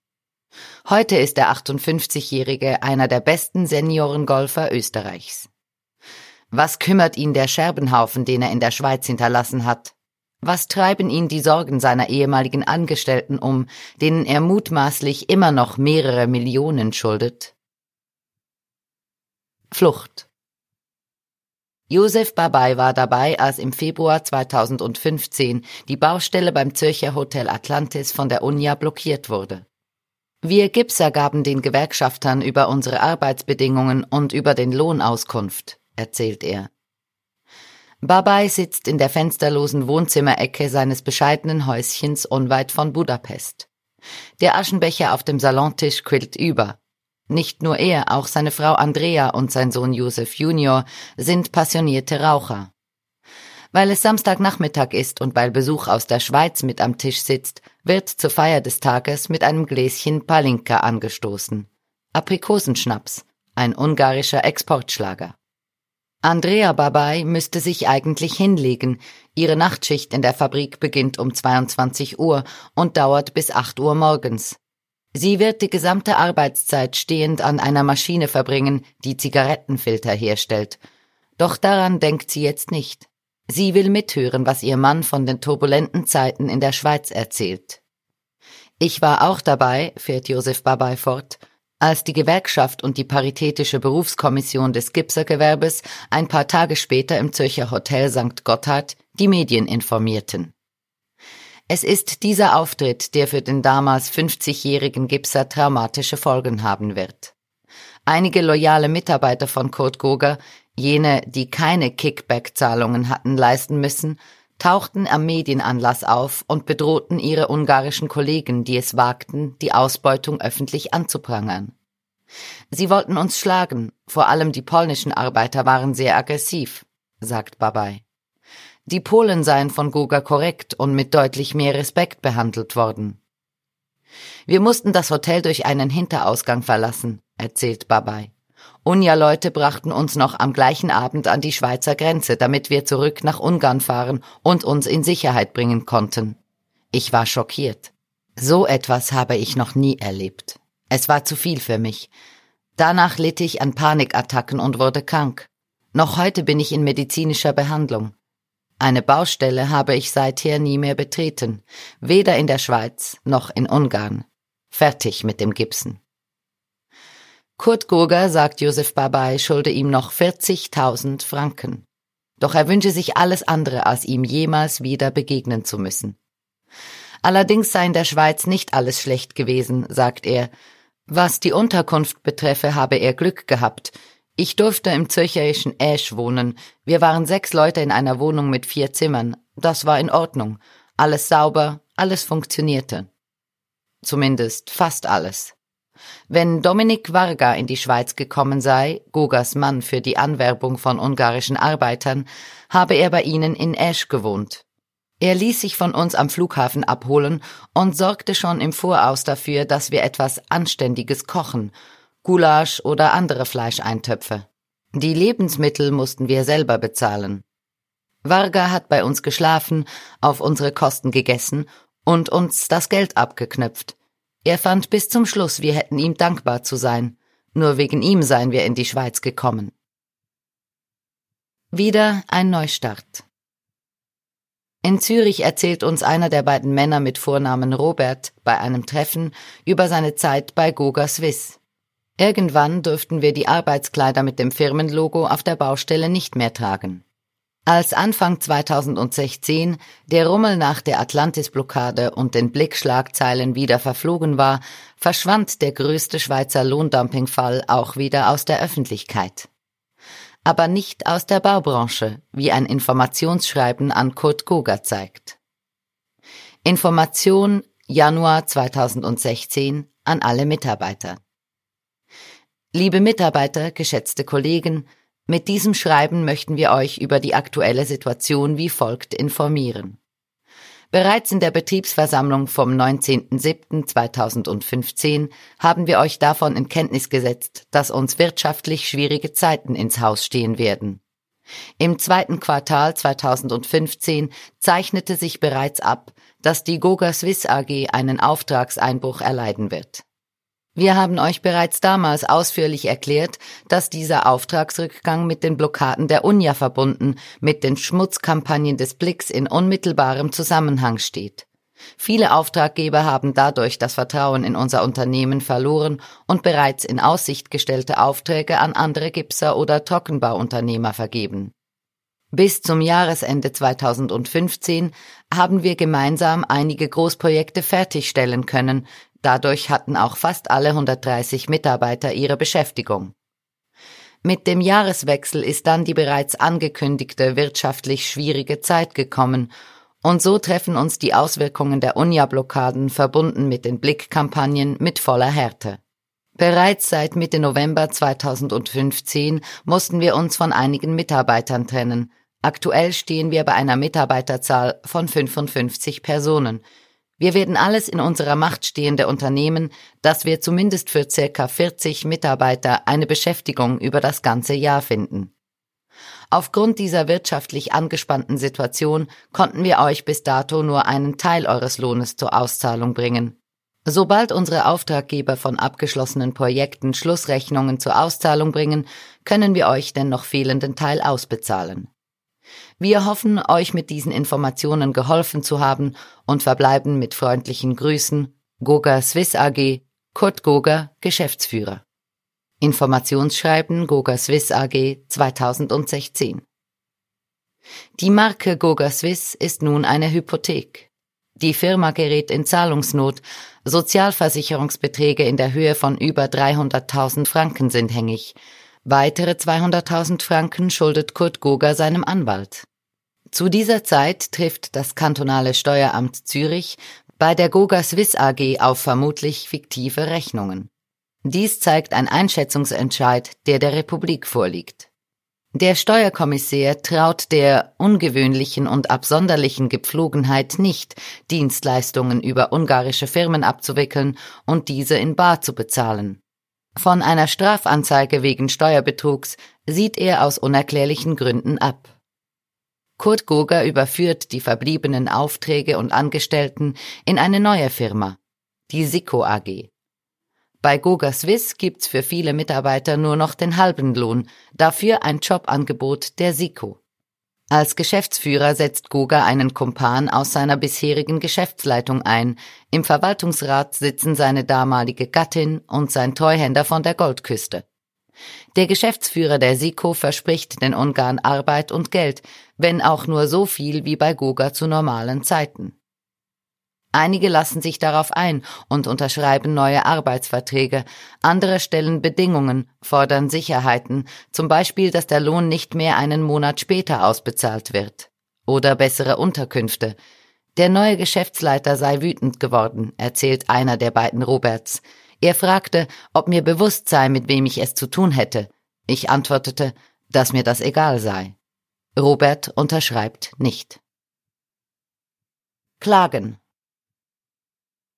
Heute ist der 58-Jährige einer der besten Seniorengolfer Österreichs. Was kümmert ihn der Scherbenhaufen, den er in der Schweiz hinterlassen hat? Was treiben ihn die Sorgen seiner ehemaligen Angestellten um, denen er mutmaßlich immer noch mehrere Millionen schuldet? Flucht Josef Babay war dabei, als im Februar 2015 die Baustelle beim Zürcher Hotel Atlantis von der UNIA blockiert wurde. Wir Gipser gaben den Gewerkschaftern über unsere Arbeitsbedingungen und über den Lohn Auskunft, erzählt er. Babay sitzt in der fensterlosen Wohnzimmerecke seines bescheidenen Häuschens unweit von Budapest. Der Aschenbecher auf dem Salontisch quillt über. Nicht nur er, auch seine Frau Andrea und sein Sohn Josef Junior sind passionierte Raucher. Weil es Samstagnachmittag ist und weil Besuch aus der Schweiz mit am Tisch sitzt, wird zur Feier des Tages mit einem Gläschen Palinka angestoßen. Aprikosenschnaps, ein ungarischer Exportschlager. Andrea Babay müsste sich eigentlich hinlegen. Ihre Nachtschicht in der Fabrik beginnt um 22 Uhr und dauert bis 8 Uhr morgens. Sie wird die gesamte Arbeitszeit stehend an einer Maschine verbringen, die Zigarettenfilter herstellt. Doch daran denkt sie jetzt nicht. Sie will mithören, was ihr Mann von den turbulenten Zeiten in der Schweiz erzählt. Ich war auch dabei, fährt Josef Babay fort, als die Gewerkschaft und die Paritätische Berufskommission des Gipsergewerbes ein paar Tage später im Zürcher Hotel St. Gotthard die Medien informierten. Es ist dieser Auftritt, der für den damals 50-jährigen Gipser traumatische Folgen haben wird. Einige loyale Mitarbeiter von Kurt Goger Jene, die keine Kickback-Zahlungen hatten leisten müssen, tauchten am Medienanlass auf und bedrohten ihre ungarischen Kollegen, die es wagten, die Ausbeutung öffentlich anzuprangern. Sie wollten uns schlagen, vor allem die polnischen Arbeiter waren sehr aggressiv, sagt Babay. Die Polen seien von Goga korrekt und mit deutlich mehr Respekt behandelt worden. Wir mussten das Hotel durch einen Hinterausgang verlassen, erzählt Babay. Unja-Leute brachten uns noch am gleichen Abend an die Schweizer Grenze, damit wir zurück nach Ungarn fahren und uns in Sicherheit bringen konnten. Ich war schockiert. So etwas habe ich noch nie erlebt. Es war zu viel für mich. Danach litt ich an Panikattacken und wurde krank. Noch heute bin ich in medizinischer Behandlung. Eine Baustelle habe ich seither nie mehr betreten, weder in der Schweiz noch in Ungarn. Fertig mit dem Gipsen. Kurt Gurger sagt Josef Babay schulde ihm noch 40.000 Franken. Doch er wünsche sich alles andere, als ihm jemals wieder begegnen zu müssen. Allerdings sei in der Schweiz nicht alles schlecht gewesen, sagt er. Was die Unterkunft betreffe, habe er Glück gehabt. Ich durfte im zürcherischen Asch wohnen. Wir waren sechs Leute in einer Wohnung mit vier Zimmern. Das war in Ordnung. Alles sauber, alles funktionierte. Zumindest fast alles. Wenn Dominik Varga in die Schweiz gekommen sei, Gogas Mann für die Anwerbung von ungarischen Arbeitern, habe er bei ihnen in Esch gewohnt. Er ließ sich von uns am Flughafen abholen und sorgte schon im Voraus dafür, dass wir etwas Anständiges kochen, Gulasch oder andere Fleischeintöpfe. Die Lebensmittel mussten wir selber bezahlen. Varga hat bei uns geschlafen, auf unsere Kosten gegessen und uns das Geld abgeknöpft. Er fand bis zum Schluss, wir hätten ihm dankbar zu sein. Nur wegen ihm seien wir in die Schweiz gekommen. Wieder ein Neustart. In Zürich erzählt uns einer der beiden Männer mit Vornamen Robert bei einem Treffen über seine Zeit bei Goga Swiss. Irgendwann dürften wir die Arbeitskleider mit dem Firmenlogo auf der Baustelle nicht mehr tragen. Als Anfang 2016 der Rummel nach der Atlantis-Blockade und den Blickschlagzeilen wieder verflogen war, verschwand der größte Schweizer Lohndumpingfall auch wieder aus der Öffentlichkeit. Aber nicht aus der Baubranche, wie ein Informationsschreiben an Kurt Goger zeigt. Information Januar 2016 an alle Mitarbeiter. Liebe Mitarbeiter, geschätzte Kollegen, mit diesem Schreiben möchten wir euch über die aktuelle Situation wie folgt informieren. Bereits in der Betriebsversammlung vom 19.07.2015 haben wir euch davon in Kenntnis gesetzt, dass uns wirtschaftlich schwierige Zeiten ins Haus stehen werden. Im zweiten Quartal 2015 zeichnete sich bereits ab, dass die Goga Swiss AG einen Auftragseinbruch erleiden wird. Wir haben euch bereits damals ausführlich erklärt, dass dieser Auftragsrückgang mit den Blockaden der UNJA verbunden, mit den Schmutzkampagnen des Blicks in unmittelbarem Zusammenhang steht. Viele Auftraggeber haben dadurch das Vertrauen in unser Unternehmen verloren und bereits in Aussicht gestellte Aufträge an andere Gipser oder Trockenbauunternehmer vergeben. Bis zum Jahresende 2015 haben wir gemeinsam einige Großprojekte fertigstellen können, Dadurch hatten auch fast alle 130 Mitarbeiter ihre Beschäftigung. Mit dem Jahreswechsel ist dann die bereits angekündigte wirtschaftlich schwierige Zeit gekommen, und so treffen uns die Auswirkungen der UNIA-Blockaden verbunden mit den Blickkampagnen mit voller Härte. Bereits seit Mitte November 2015 mussten wir uns von einigen Mitarbeitern trennen. Aktuell stehen wir bei einer Mitarbeiterzahl von 55 Personen, wir werden alles in unserer Macht Stehende unternehmen, dass wir zumindest für circa 40 Mitarbeiter eine Beschäftigung über das ganze Jahr finden. Aufgrund dieser wirtschaftlich angespannten Situation konnten wir euch bis dato nur einen Teil eures Lohnes zur Auszahlung bringen. Sobald unsere Auftraggeber von abgeschlossenen Projekten Schlussrechnungen zur Auszahlung bringen, können wir euch den noch fehlenden Teil ausbezahlen. Wir hoffen, euch mit diesen Informationen geholfen zu haben und verbleiben mit freundlichen Grüßen Goga Swiss AG, Kurt Goga, Geschäftsführer. Informationsschreiben Goga Swiss AG 2016 Die Marke Goga Swiss ist nun eine Hypothek. Die Firma gerät in Zahlungsnot, Sozialversicherungsbeträge in der Höhe von über 300.000 Franken sind hängig, Weitere 200.000 Franken schuldet Kurt Goger seinem Anwalt. Zu dieser Zeit trifft das kantonale Steueramt Zürich bei der Goga Swiss AG auf vermutlich fiktive Rechnungen. Dies zeigt ein Einschätzungsentscheid, der der Republik vorliegt. Der Steuerkommissär traut der ungewöhnlichen und absonderlichen Gepflogenheit nicht, Dienstleistungen über ungarische Firmen abzuwickeln und diese in Bar zu bezahlen. Von einer Strafanzeige wegen Steuerbetrugs sieht er aus unerklärlichen Gründen ab. Kurt Goger überführt die verbliebenen Aufträge und Angestellten in eine neue Firma, die Sico AG. Bei Goga Swiss gibt's für viele Mitarbeiter nur noch den halben Lohn, dafür ein Jobangebot der Sico. Als Geschäftsführer setzt Goga einen Kumpan aus seiner bisherigen Geschäftsleitung ein. Im Verwaltungsrat sitzen seine damalige Gattin und sein Treuhänder von der Goldküste. Der Geschäftsführer der SIKO verspricht den Ungarn Arbeit und Geld, wenn auch nur so viel wie bei Goga zu normalen Zeiten. Einige lassen sich darauf ein und unterschreiben neue Arbeitsverträge, andere stellen Bedingungen, fordern Sicherheiten, zum Beispiel, dass der Lohn nicht mehr einen Monat später ausbezahlt wird. Oder bessere Unterkünfte. Der neue Geschäftsleiter sei wütend geworden, erzählt einer der beiden Roberts. Er fragte, ob mir bewusst sei, mit wem ich es zu tun hätte. Ich antwortete, dass mir das egal sei. Robert unterschreibt nicht. Klagen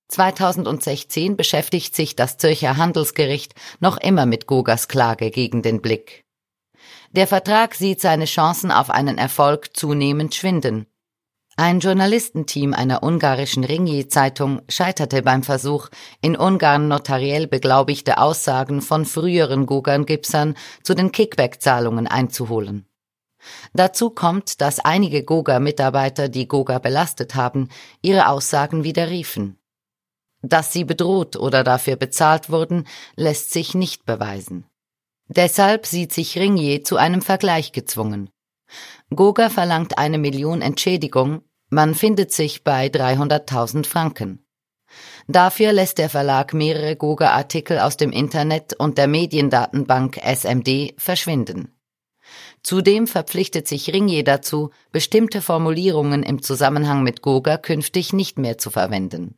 2016 beschäftigt sich das Zürcher Handelsgericht noch immer mit Gogas Klage gegen den Blick. Der Vertrag sieht seine Chancen auf einen Erfolg zunehmend schwinden. Ein Journalistenteam einer ungarischen Ringier-Zeitung scheiterte beim Versuch, in Ungarn notariell beglaubigte Aussagen von früheren Gogern-Gipsern zu den Kickback-Zahlungen einzuholen. Dazu kommt, dass einige Goga-Mitarbeiter, die Goga belastet haben, ihre Aussagen widerriefen. Dass sie bedroht oder dafür bezahlt wurden, lässt sich nicht beweisen. Deshalb sieht sich Ringier zu einem Vergleich gezwungen. Goga verlangt eine Million Entschädigung, man findet sich bei 300.000 Franken. Dafür lässt der Verlag mehrere Goga-Artikel aus dem Internet und der Mediendatenbank SMD verschwinden. Zudem verpflichtet sich Ringier dazu, bestimmte Formulierungen im Zusammenhang mit Goga künftig nicht mehr zu verwenden.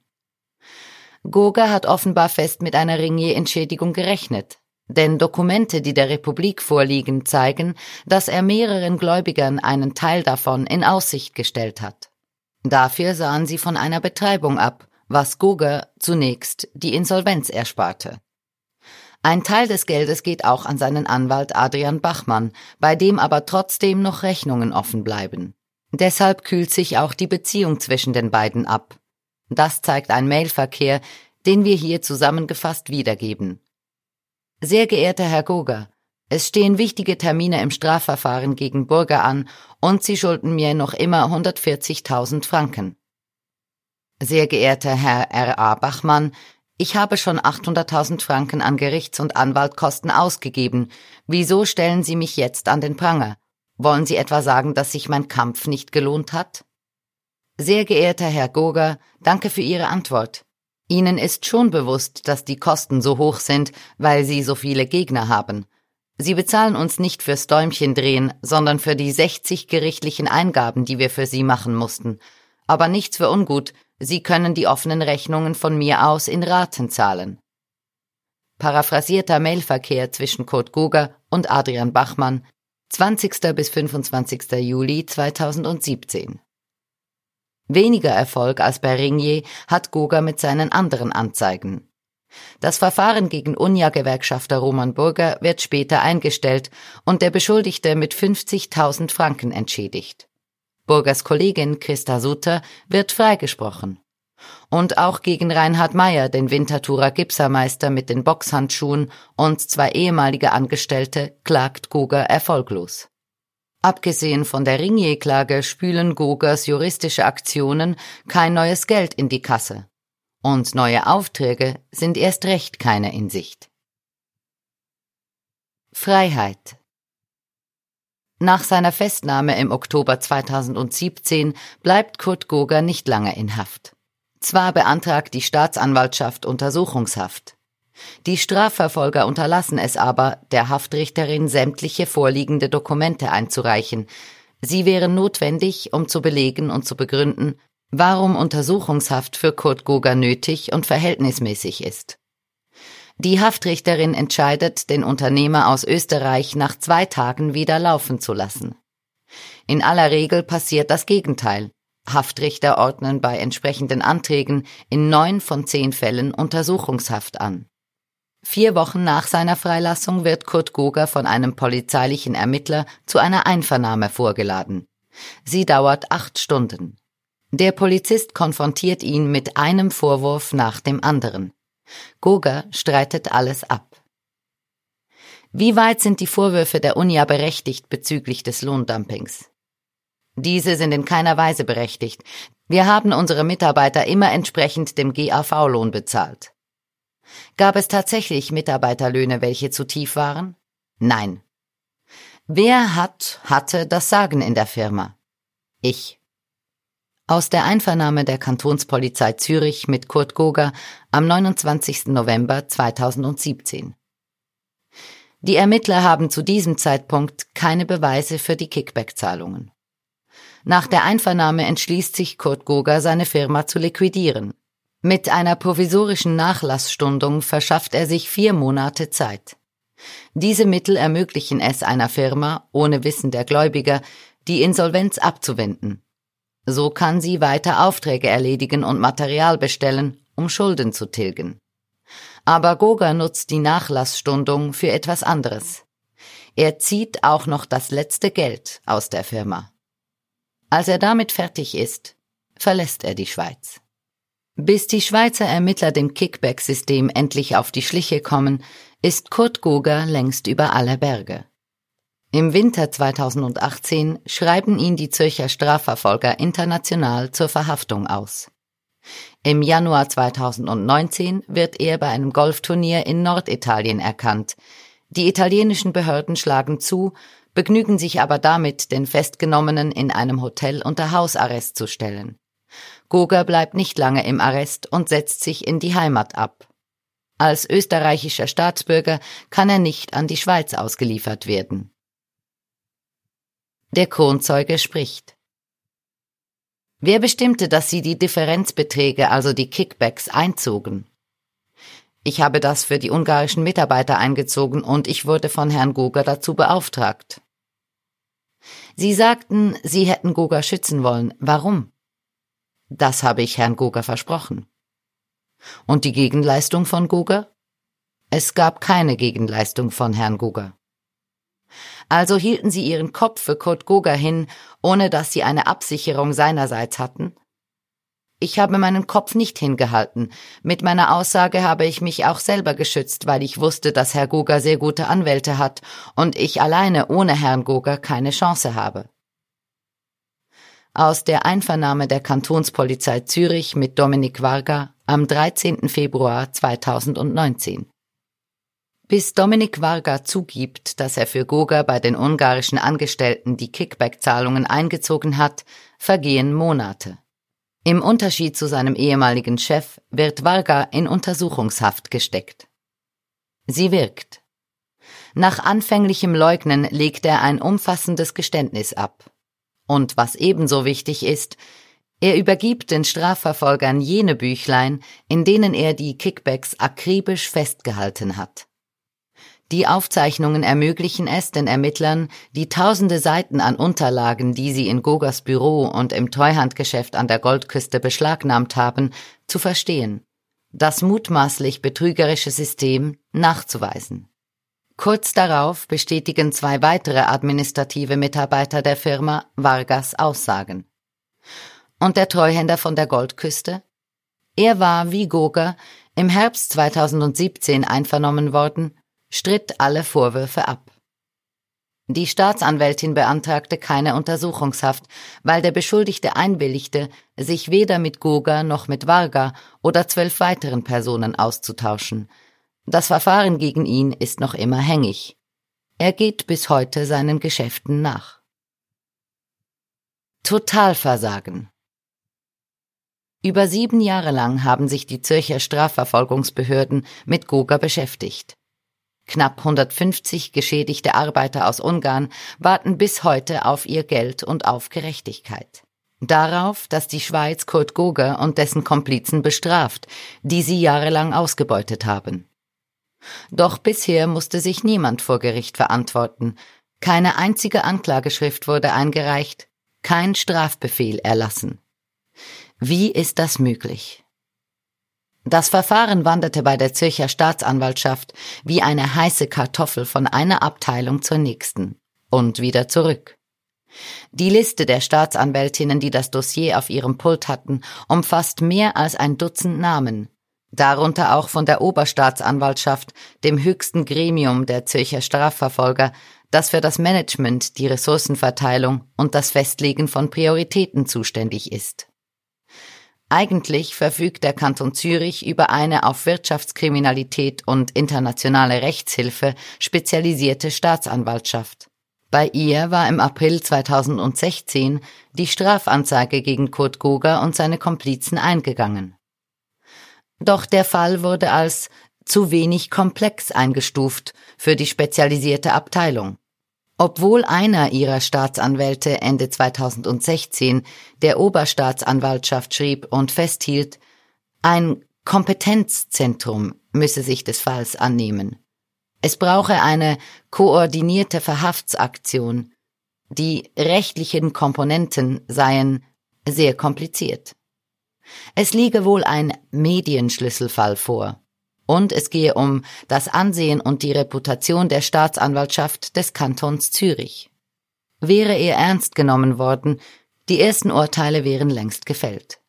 Goga hat offenbar fest mit einer Ringier-Entschädigung gerechnet. Denn Dokumente, die der Republik vorliegen, zeigen, dass er mehreren Gläubigern einen Teil davon in Aussicht gestellt hat. Dafür sahen sie von einer Betreibung ab, was Goga zunächst die Insolvenz ersparte. Ein Teil des Geldes geht auch an seinen Anwalt Adrian Bachmann, bei dem aber trotzdem noch Rechnungen offen bleiben. Deshalb kühlt sich auch die Beziehung zwischen den beiden ab. Das zeigt ein Mailverkehr, den wir hier zusammengefasst wiedergeben. Sehr geehrter Herr Goger, es stehen wichtige Termine im Strafverfahren gegen Burger an und Sie schulden mir noch immer 140.000 Franken. Sehr geehrter Herr R. A. Bachmann, ich habe schon 800.000 Franken an Gerichts- und Anwaltkosten ausgegeben. Wieso stellen Sie mich jetzt an den Pranger? Wollen Sie etwa sagen, dass sich mein Kampf nicht gelohnt hat? Sehr geehrter Herr Goger, danke für Ihre Antwort. Ihnen ist schon bewusst, dass die Kosten so hoch sind, weil Sie so viele Gegner haben. Sie bezahlen uns nicht fürs Däumchen drehen, sondern für die 60 gerichtlichen Eingaben, die wir für Sie machen mussten. Aber nichts für ungut, Sie können die offenen Rechnungen von mir aus in Raten zahlen. Paraphrasierter Mailverkehr zwischen Kurt Goger und Adrian Bachmann, 20. bis 25. Juli 2017 Weniger Erfolg als bei Ringier hat Goga mit seinen anderen Anzeigen. Das Verfahren gegen Unja-Gewerkschafter Roman Burger wird später eingestellt und der Beschuldigte mit 50.000 Franken entschädigt. Burgers Kollegin Christa Sutter wird freigesprochen. Und auch gegen Reinhard Meyer, den Winterthurer Gipsermeister mit den Boxhandschuhen und zwei ehemalige Angestellte, klagt Goga erfolglos. Abgesehen von der Ringier-Klage spülen Gogers juristische Aktionen kein neues Geld in die Kasse. Und neue Aufträge sind erst recht keine in Sicht. Freiheit Nach seiner Festnahme im Oktober 2017 bleibt Kurt Goger nicht lange in Haft. Zwar beantragt die Staatsanwaltschaft Untersuchungshaft. Die Strafverfolger unterlassen es aber, der Haftrichterin sämtliche vorliegende Dokumente einzureichen. Sie wären notwendig, um zu belegen und zu begründen, warum Untersuchungshaft für Kurt Goger nötig und verhältnismäßig ist. Die Haftrichterin entscheidet, den Unternehmer aus Österreich nach zwei Tagen wieder laufen zu lassen. In aller Regel passiert das Gegenteil. Haftrichter ordnen bei entsprechenden Anträgen in neun von zehn Fällen Untersuchungshaft an. Vier Wochen nach seiner Freilassung wird Kurt Goger von einem polizeilichen Ermittler zu einer Einvernahme vorgeladen. Sie dauert acht Stunden. Der Polizist konfrontiert ihn mit einem Vorwurf nach dem anderen. Goger streitet alles ab. Wie weit sind die Vorwürfe der UNIA berechtigt bezüglich des Lohndumpings? Diese sind in keiner Weise berechtigt. Wir haben unsere Mitarbeiter immer entsprechend dem GAV-Lohn bezahlt. Gab es tatsächlich Mitarbeiterlöhne, welche zu tief waren? Nein. Wer hat, hatte das Sagen in der Firma? Ich. Aus der Einvernahme der Kantonspolizei Zürich mit Kurt Goger am 29. November 2017. Die Ermittler haben zu diesem Zeitpunkt keine Beweise für die Kickback-Zahlungen. Nach der Einvernahme entschließt sich Kurt Goger, seine Firma zu liquidieren. Mit einer provisorischen Nachlassstundung verschafft er sich vier Monate Zeit. Diese Mittel ermöglichen es einer Firma, ohne Wissen der Gläubiger, die Insolvenz abzuwenden. So kann sie weiter Aufträge erledigen und Material bestellen, um Schulden zu tilgen. Aber Goga nutzt die Nachlassstundung für etwas anderes. Er zieht auch noch das letzte Geld aus der Firma. Als er damit fertig ist, verlässt er die Schweiz. Bis die Schweizer Ermittler dem Kickback-System endlich auf die Schliche kommen, ist Kurt Goger längst über alle Berge. Im Winter 2018 schreiben ihn die Zürcher Strafverfolger international zur Verhaftung aus. Im Januar 2019 wird er bei einem Golfturnier in Norditalien erkannt. Die italienischen Behörden schlagen zu, begnügen sich aber damit, den Festgenommenen in einem Hotel unter Hausarrest zu stellen. Goger bleibt nicht lange im Arrest und setzt sich in die Heimat ab. Als österreichischer Staatsbürger kann er nicht an die Schweiz ausgeliefert werden. Der Kronzeuge spricht. Wer bestimmte, dass Sie die Differenzbeträge, also die Kickbacks, einzogen? Ich habe das für die ungarischen Mitarbeiter eingezogen und ich wurde von Herrn Goger dazu beauftragt. Sie sagten, Sie hätten Goger schützen wollen. Warum? Das habe ich Herrn Goger versprochen. Und die Gegenleistung von Goger? Es gab keine Gegenleistung von Herrn Goger. Also hielten sie ihren Kopf für Kurt Goger hin, ohne dass sie eine Absicherung seinerseits hatten? Ich habe meinen Kopf nicht hingehalten. Mit meiner Aussage habe ich mich auch selber geschützt, weil ich wusste, dass Herr Goger sehr gute Anwälte hat und ich alleine ohne Herrn Goger keine Chance habe. Aus der Einvernahme der Kantonspolizei Zürich mit Dominik Varga am 13. Februar 2019. Bis Dominik Varga zugibt, dass er für Goga bei den ungarischen Angestellten die Kickback-Zahlungen eingezogen hat, vergehen Monate. Im Unterschied zu seinem ehemaligen Chef wird Varga in Untersuchungshaft gesteckt. Sie wirkt. Nach anfänglichem Leugnen legt er ein umfassendes Geständnis ab. Und was ebenso wichtig ist, er übergibt den Strafverfolgern jene Büchlein, in denen er die Kickbacks akribisch festgehalten hat. Die Aufzeichnungen ermöglichen es den Ermittlern, die tausende Seiten an Unterlagen, die sie in Gogas Büro und im Treuhandgeschäft an der Goldküste beschlagnahmt haben, zu verstehen, das mutmaßlich betrügerische System nachzuweisen. Kurz darauf bestätigen zwei weitere administrative Mitarbeiter der Firma Vargas Aussagen. Und der Treuhänder von der Goldküste? Er war, wie Goga, im Herbst 2017 einvernommen worden stritt alle Vorwürfe ab. Die Staatsanwältin beantragte keine Untersuchungshaft, weil der Beschuldigte einwilligte, sich weder mit Goga noch mit Varga oder zwölf weiteren Personen auszutauschen. Das Verfahren gegen ihn ist noch immer hängig. Er geht bis heute seinen Geschäften nach. Totalversagen Über sieben Jahre lang haben sich die Zürcher Strafverfolgungsbehörden mit Goga beschäftigt. Knapp 150 geschädigte Arbeiter aus Ungarn warten bis heute auf ihr Geld und auf Gerechtigkeit. Darauf, dass die Schweiz Kurt Goger und dessen Komplizen bestraft, die sie jahrelang ausgebeutet haben. Doch bisher musste sich niemand vor Gericht verantworten. Keine einzige Anklageschrift wurde eingereicht, kein Strafbefehl erlassen. Wie ist das möglich? Das Verfahren wanderte bei der Zürcher Staatsanwaltschaft wie eine heiße Kartoffel von einer Abteilung zur nächsten und wieder zurück. Die Liste der Staatsanwältinnen, die das Dossier auf ihrem Pult hatten, umfasst mehr als ein Dutzend Namen, darunter auch von der Oberstaatsanwaltschaft, dem höchsten Gremium der Zürcher Strafverfolger, das für das Management, die Ressourcenverteilung und das Festlegen von Prioritäten zuständig ist. Eigentlich verfügt der Kanton Zürich über eine auf Wirtschaftskriminalität und internationale Rechtshilfe spezialisierte Staatsanwaltschaft. Bei ihr war im April 2016 die Strafanzeige gegen Kurt Goger und seine Komplizen eingegangen. Doch der Fall wurde als zu wenig komplex eingestuft für die spezialisierte Abteilung. Obwohl einer ihrer Staatsanwälte Ende 2016 der Oberstaatsanwaltschaft schrieb und festhielt, Ein Kompetenzzentrum müsse sich des Falls annehmen. Es brauche eine koordinierte Verhaftsaktion. Die rechtlichen Komponenten seien sehr kompliziert. Es liege wohl ein Medienschlüsselfall vor. Und es gehe um das Ansehen und die Reputation der Staatsanwaltschaft des Kantons Zürich. Wäre er ernst genommen worden, die ersten Urteile wären längst gefällt.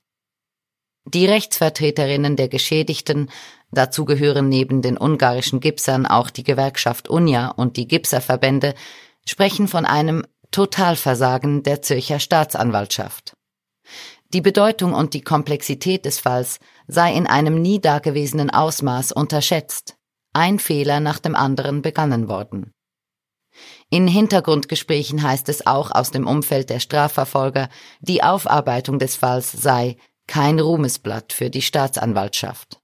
Die Rechtsvertreterinnen der Geschädigten, dazu gehören neben den ungarischen Gipsern auch die Gewerkschaft Unja und die Gipserverbände, sprechen von einem Totalversagen der Zürcher Staatsanwaltschaft. Die Bedeutung und die Komplexität des Falls sei in einem nie dagewesenen Ausmaß unterschätzt, ein Fehler nach dem anderen begangen worden. In Hintergrundgesprächen heißt es auch aus dem Umfeld der Strafverfolger, die Aufarbeitung des Falls sei kein Ruhmesblatt für die Staatsanwaltschaft.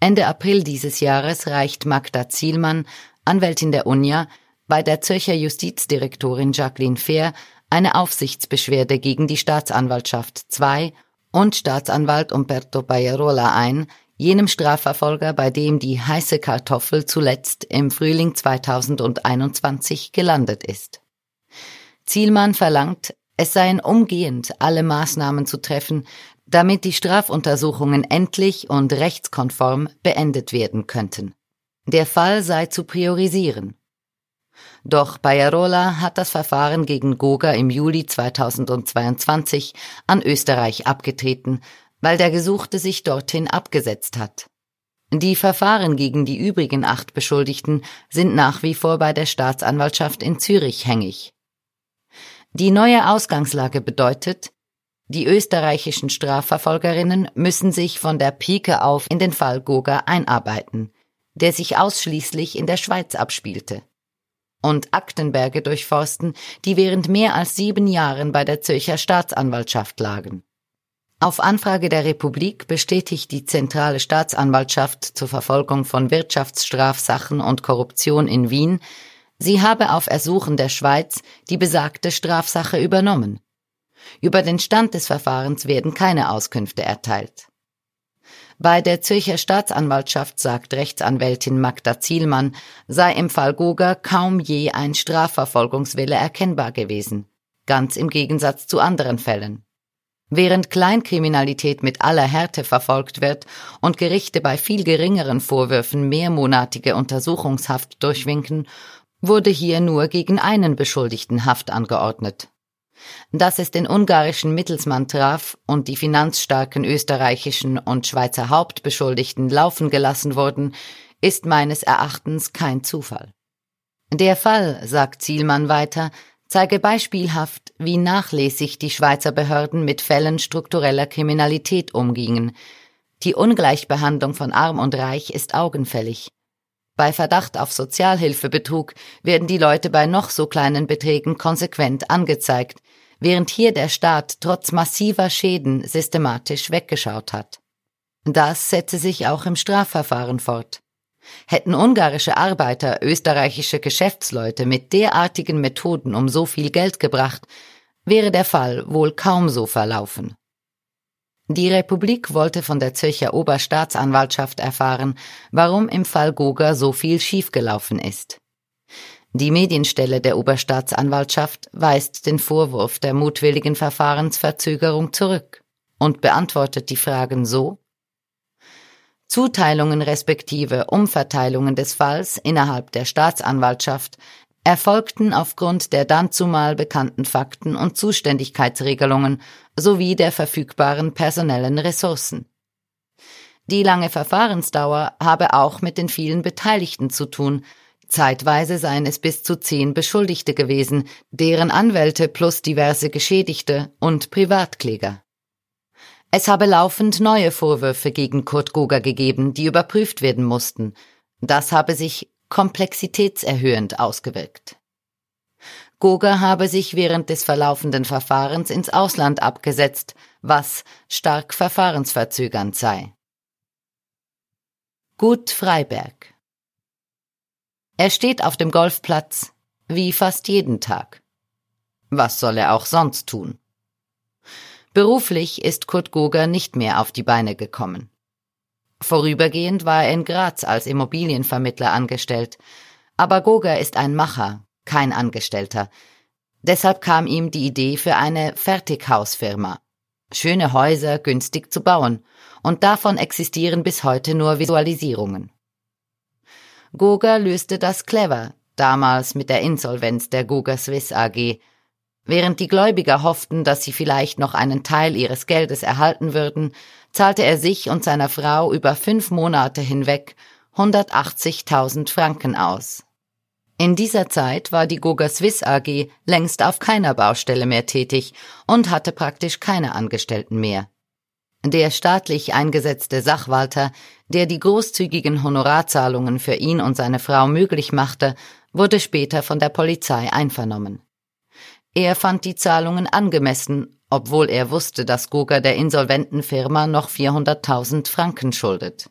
Ende April dieses Jahres reicht Magda Zielmann, Anwältin der UNIA, bei der Zürcher Justizdirektorin Jacqueline Fehr eine Aufsichtsbeschwerde gegen die Staatsanwaltschaft II und Staatsanwalt Umberto Bayerola ein, jenem Strafverfolger, bei dem die heiße Kartoffel zuletzt im Frühling 2021 gelandet ist. Zielmann verlangt, es seien umgehend alle Maßnahmen zu treffen, damit die Strafuntersuchungen endlich und rechtskonform beendet werden könnten. Der Fall sei zu priorisieren. Doch Bayerola hat das Verfahren gegen Goga im Juli 2022 an Österreich abgetreten, weil der Gesuchte sich dorthin abgesetzt hat. Die Verfahren gegen die übrigen acht Beschuldigten sind nach wie vor bei der Staatsanwaltschaft in Zürich hängig. Die neue Ausgangslage bedeutet, die österreichischen Strafverfolgerinnen müssen sich von der Pike auf in den Fall Goga einarbeiten, der sich ausschließlich in der Schweiz abspielte. Und Aktenberge durchforsten, die während mehr als sieben Jahren bei der Zürcher Staatsanwaltschaft lagen. Auf Anfrage der Republik bestätigt die Zentrale Staatsanwaltschaft zur Verfolgung von Wirtschaftsstrafsachen und Korruption in Wien, sie habe auf Ersuchen der Schweiz die besagte Strafsache übernommen. Über den Stand des Verfahrens werden keine Auskünfte erteilt. Bei der Zürcher Staatsanwaltschaft sagt Rechtsanwältin Magda Zielmann, sei im Fall Goga kaum je ein Strafverfolgungswille erkennbar gewesen, ganz im Gegensatz zu anderen Fällen. Während Kleinkriminalität mit aller Härte verfolgt wird und Gerichte bei viel geringeren Vorwürfen mehrmonatige Untersuchungshaft durchwinken, wurde hier nur gegen einen Beschuldigten Haft angeordnet. Dass es den ungarischen Mittelsmann traf und die finanzstarken österreichischen und Schweizer Hauptbeschuldigten laufen gelassen wurden, ist meines Erachtens kein Zufall. Der Fall, sagt Zielmann weiter, zeige beispielhaft, wie nachlässig die Schweizer Behörden mit Fällen struktureller Kriminalität umgingen. Die Ungleichbehandlung von Arm und Reich ist augenfällig. Bei Verdacht auf Sozialhilfebetrug werden die Leute bei noch so kleinen Beträgen konsequent angezeigt, während hier der Staat trotz massiver Schäden systematisch weggeschaut hat. Das setze sich auch im Strafverfahren fort. Hätten ungarische Arbeiter österreichische Geschäftsleute mit derartigen Methoden um so viel Geld gebracht, wäre der Fall wohl kaum so verlaufen. Die Republik wollte von der Zürcher Oberstaatsanwaltschaft erfahren, warum im Fall Goga so viel schiefgelaufen ist. Die Medienstelle der Oberstaatsanwaltschaft weist den Vorwurf der mutwilligen Verfahrensverzögerung zurück und beantwortet die Fragen so Zuteilungen respektive Umverteilungen des Falls innerhalb der Staatsanwaltschaft erfolgten aufgrund der dann zumal bekannten Fakten und Zuständigkeitsregelungen sowie der verfügbaren personellen Ressourcen. Die lange Verfahrensdauer habe auch mit den vielen Beteiligten zu tun, zeitweise seien es bis zu zehn Beschuldigte gewesen, deren Anwälte plus diverse Geschädigte und Privatkläger. Es habe laufend neue Vorwürfe gegen Kurt Goger gegeben, die überprüft werden mussten. Das habe sich komplexitätserhöhend ausgewirkt. Goger habe sich während des verlaufenden Verfahrens ins Ausland abgesetzt, was stark verfahrensverzögernd sei. Gut Freiberg Er steht auf dem Golfplatz wie fast jeden Tag. Was soll er auch sonst tun? Beruflich ist Kurt Goger nicht mehr auf die Beine gekommen. Vorübergehend war er in Graz als Immobilienvermittler angestellt. Aber Goger ist ein Macher, kein Angestellter. Deshalb kam ihm die Idee für eine Fertighausfirma. Schöne Häuser günstig zu bauen. Und davon existieren bis heute nur Visualisierungen. Goger löste das clever, damals mit der Insolvenz der Goger Swiss AG. Während die Gläubiger hofften, dass sie vielleicht noch einen Teil ihres Geldes erhalten würden, zahlte er sich und seiner Frau über fünf Monate hinweg 180.000 Franken aus. In dieser Zeit war die Goga Swiss AG längst auf keiner Baustelle mehr tätig und hatte praktisch keine Angestellten mehr. Der staatlich eingesetzte Sachwalter, der die großzügigen Honorarzahlungen für ihn und seine Frau möglich machte, wurde später von der Polizei einvernommen. Er fand die Zahlungen angemessen, obwohl er wusste, dass Goga der insolventen Firma noch 400.000 Franken schuldet.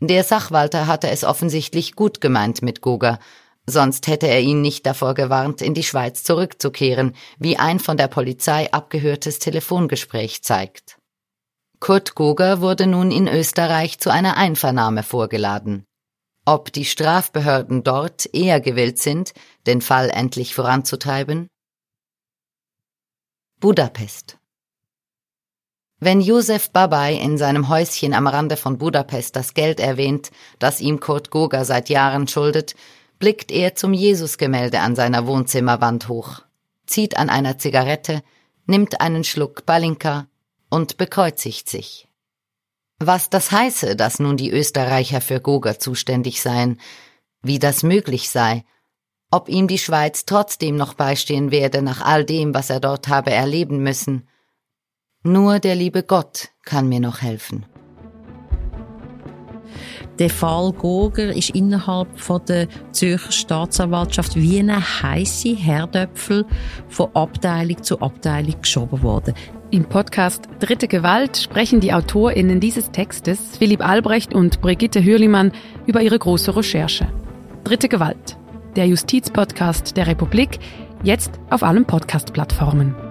Der Sachwalter hatte es offensichtlich gut gemeint mit Goga, sonst hätte er ihn nicht davor gewarnt, in die Schweiz zurückzukehren, wie ein von der Polizei abgehörtes Telefongespräch zeigt. Kurt Goger wurde nun in Österreich zu einer Einvernahme vorgeladen. Ob die Strafbehörden dort eher gewillt sind, den Fall endlich voranzutreiben? Budapest wenn Josef Babay in seinem Häuschen am Rande von Budapest das Geld erwähnt, das ihm Kurt Goga seit Jahren schuldet, blickt er zum Jesusgemälde an seiner Wohnzimmerwand hoch, zieht an einer Zigarette, nimmt einen Schluck Balinka und bekreuzigt sich. Was das heiße, dass nun die Österreicher für Goga zuständig seien, wie das möglich sei, ob ihm die Schweiz trotzdem noch beistehen werde nach all dem, was er dort habe erleben müssen, nur der liebe Gott kann mir noch helfen. Der Fall Goger ist innerhalb der Zürcher Staatsanwaltschaft wie eine heiße Herdöpfel von Abteilung zu Abteilung geschoben worden. Im Podcast Dritte Gewalt sprechen die AutorInnen dieses Textes, Philipp Albrecht und Brigitte Hürlimann, über ihre große Recherche. Dritte Gewalt, der Justizpodcast der Republik, jetzt auf allen Podcast-Plattformen.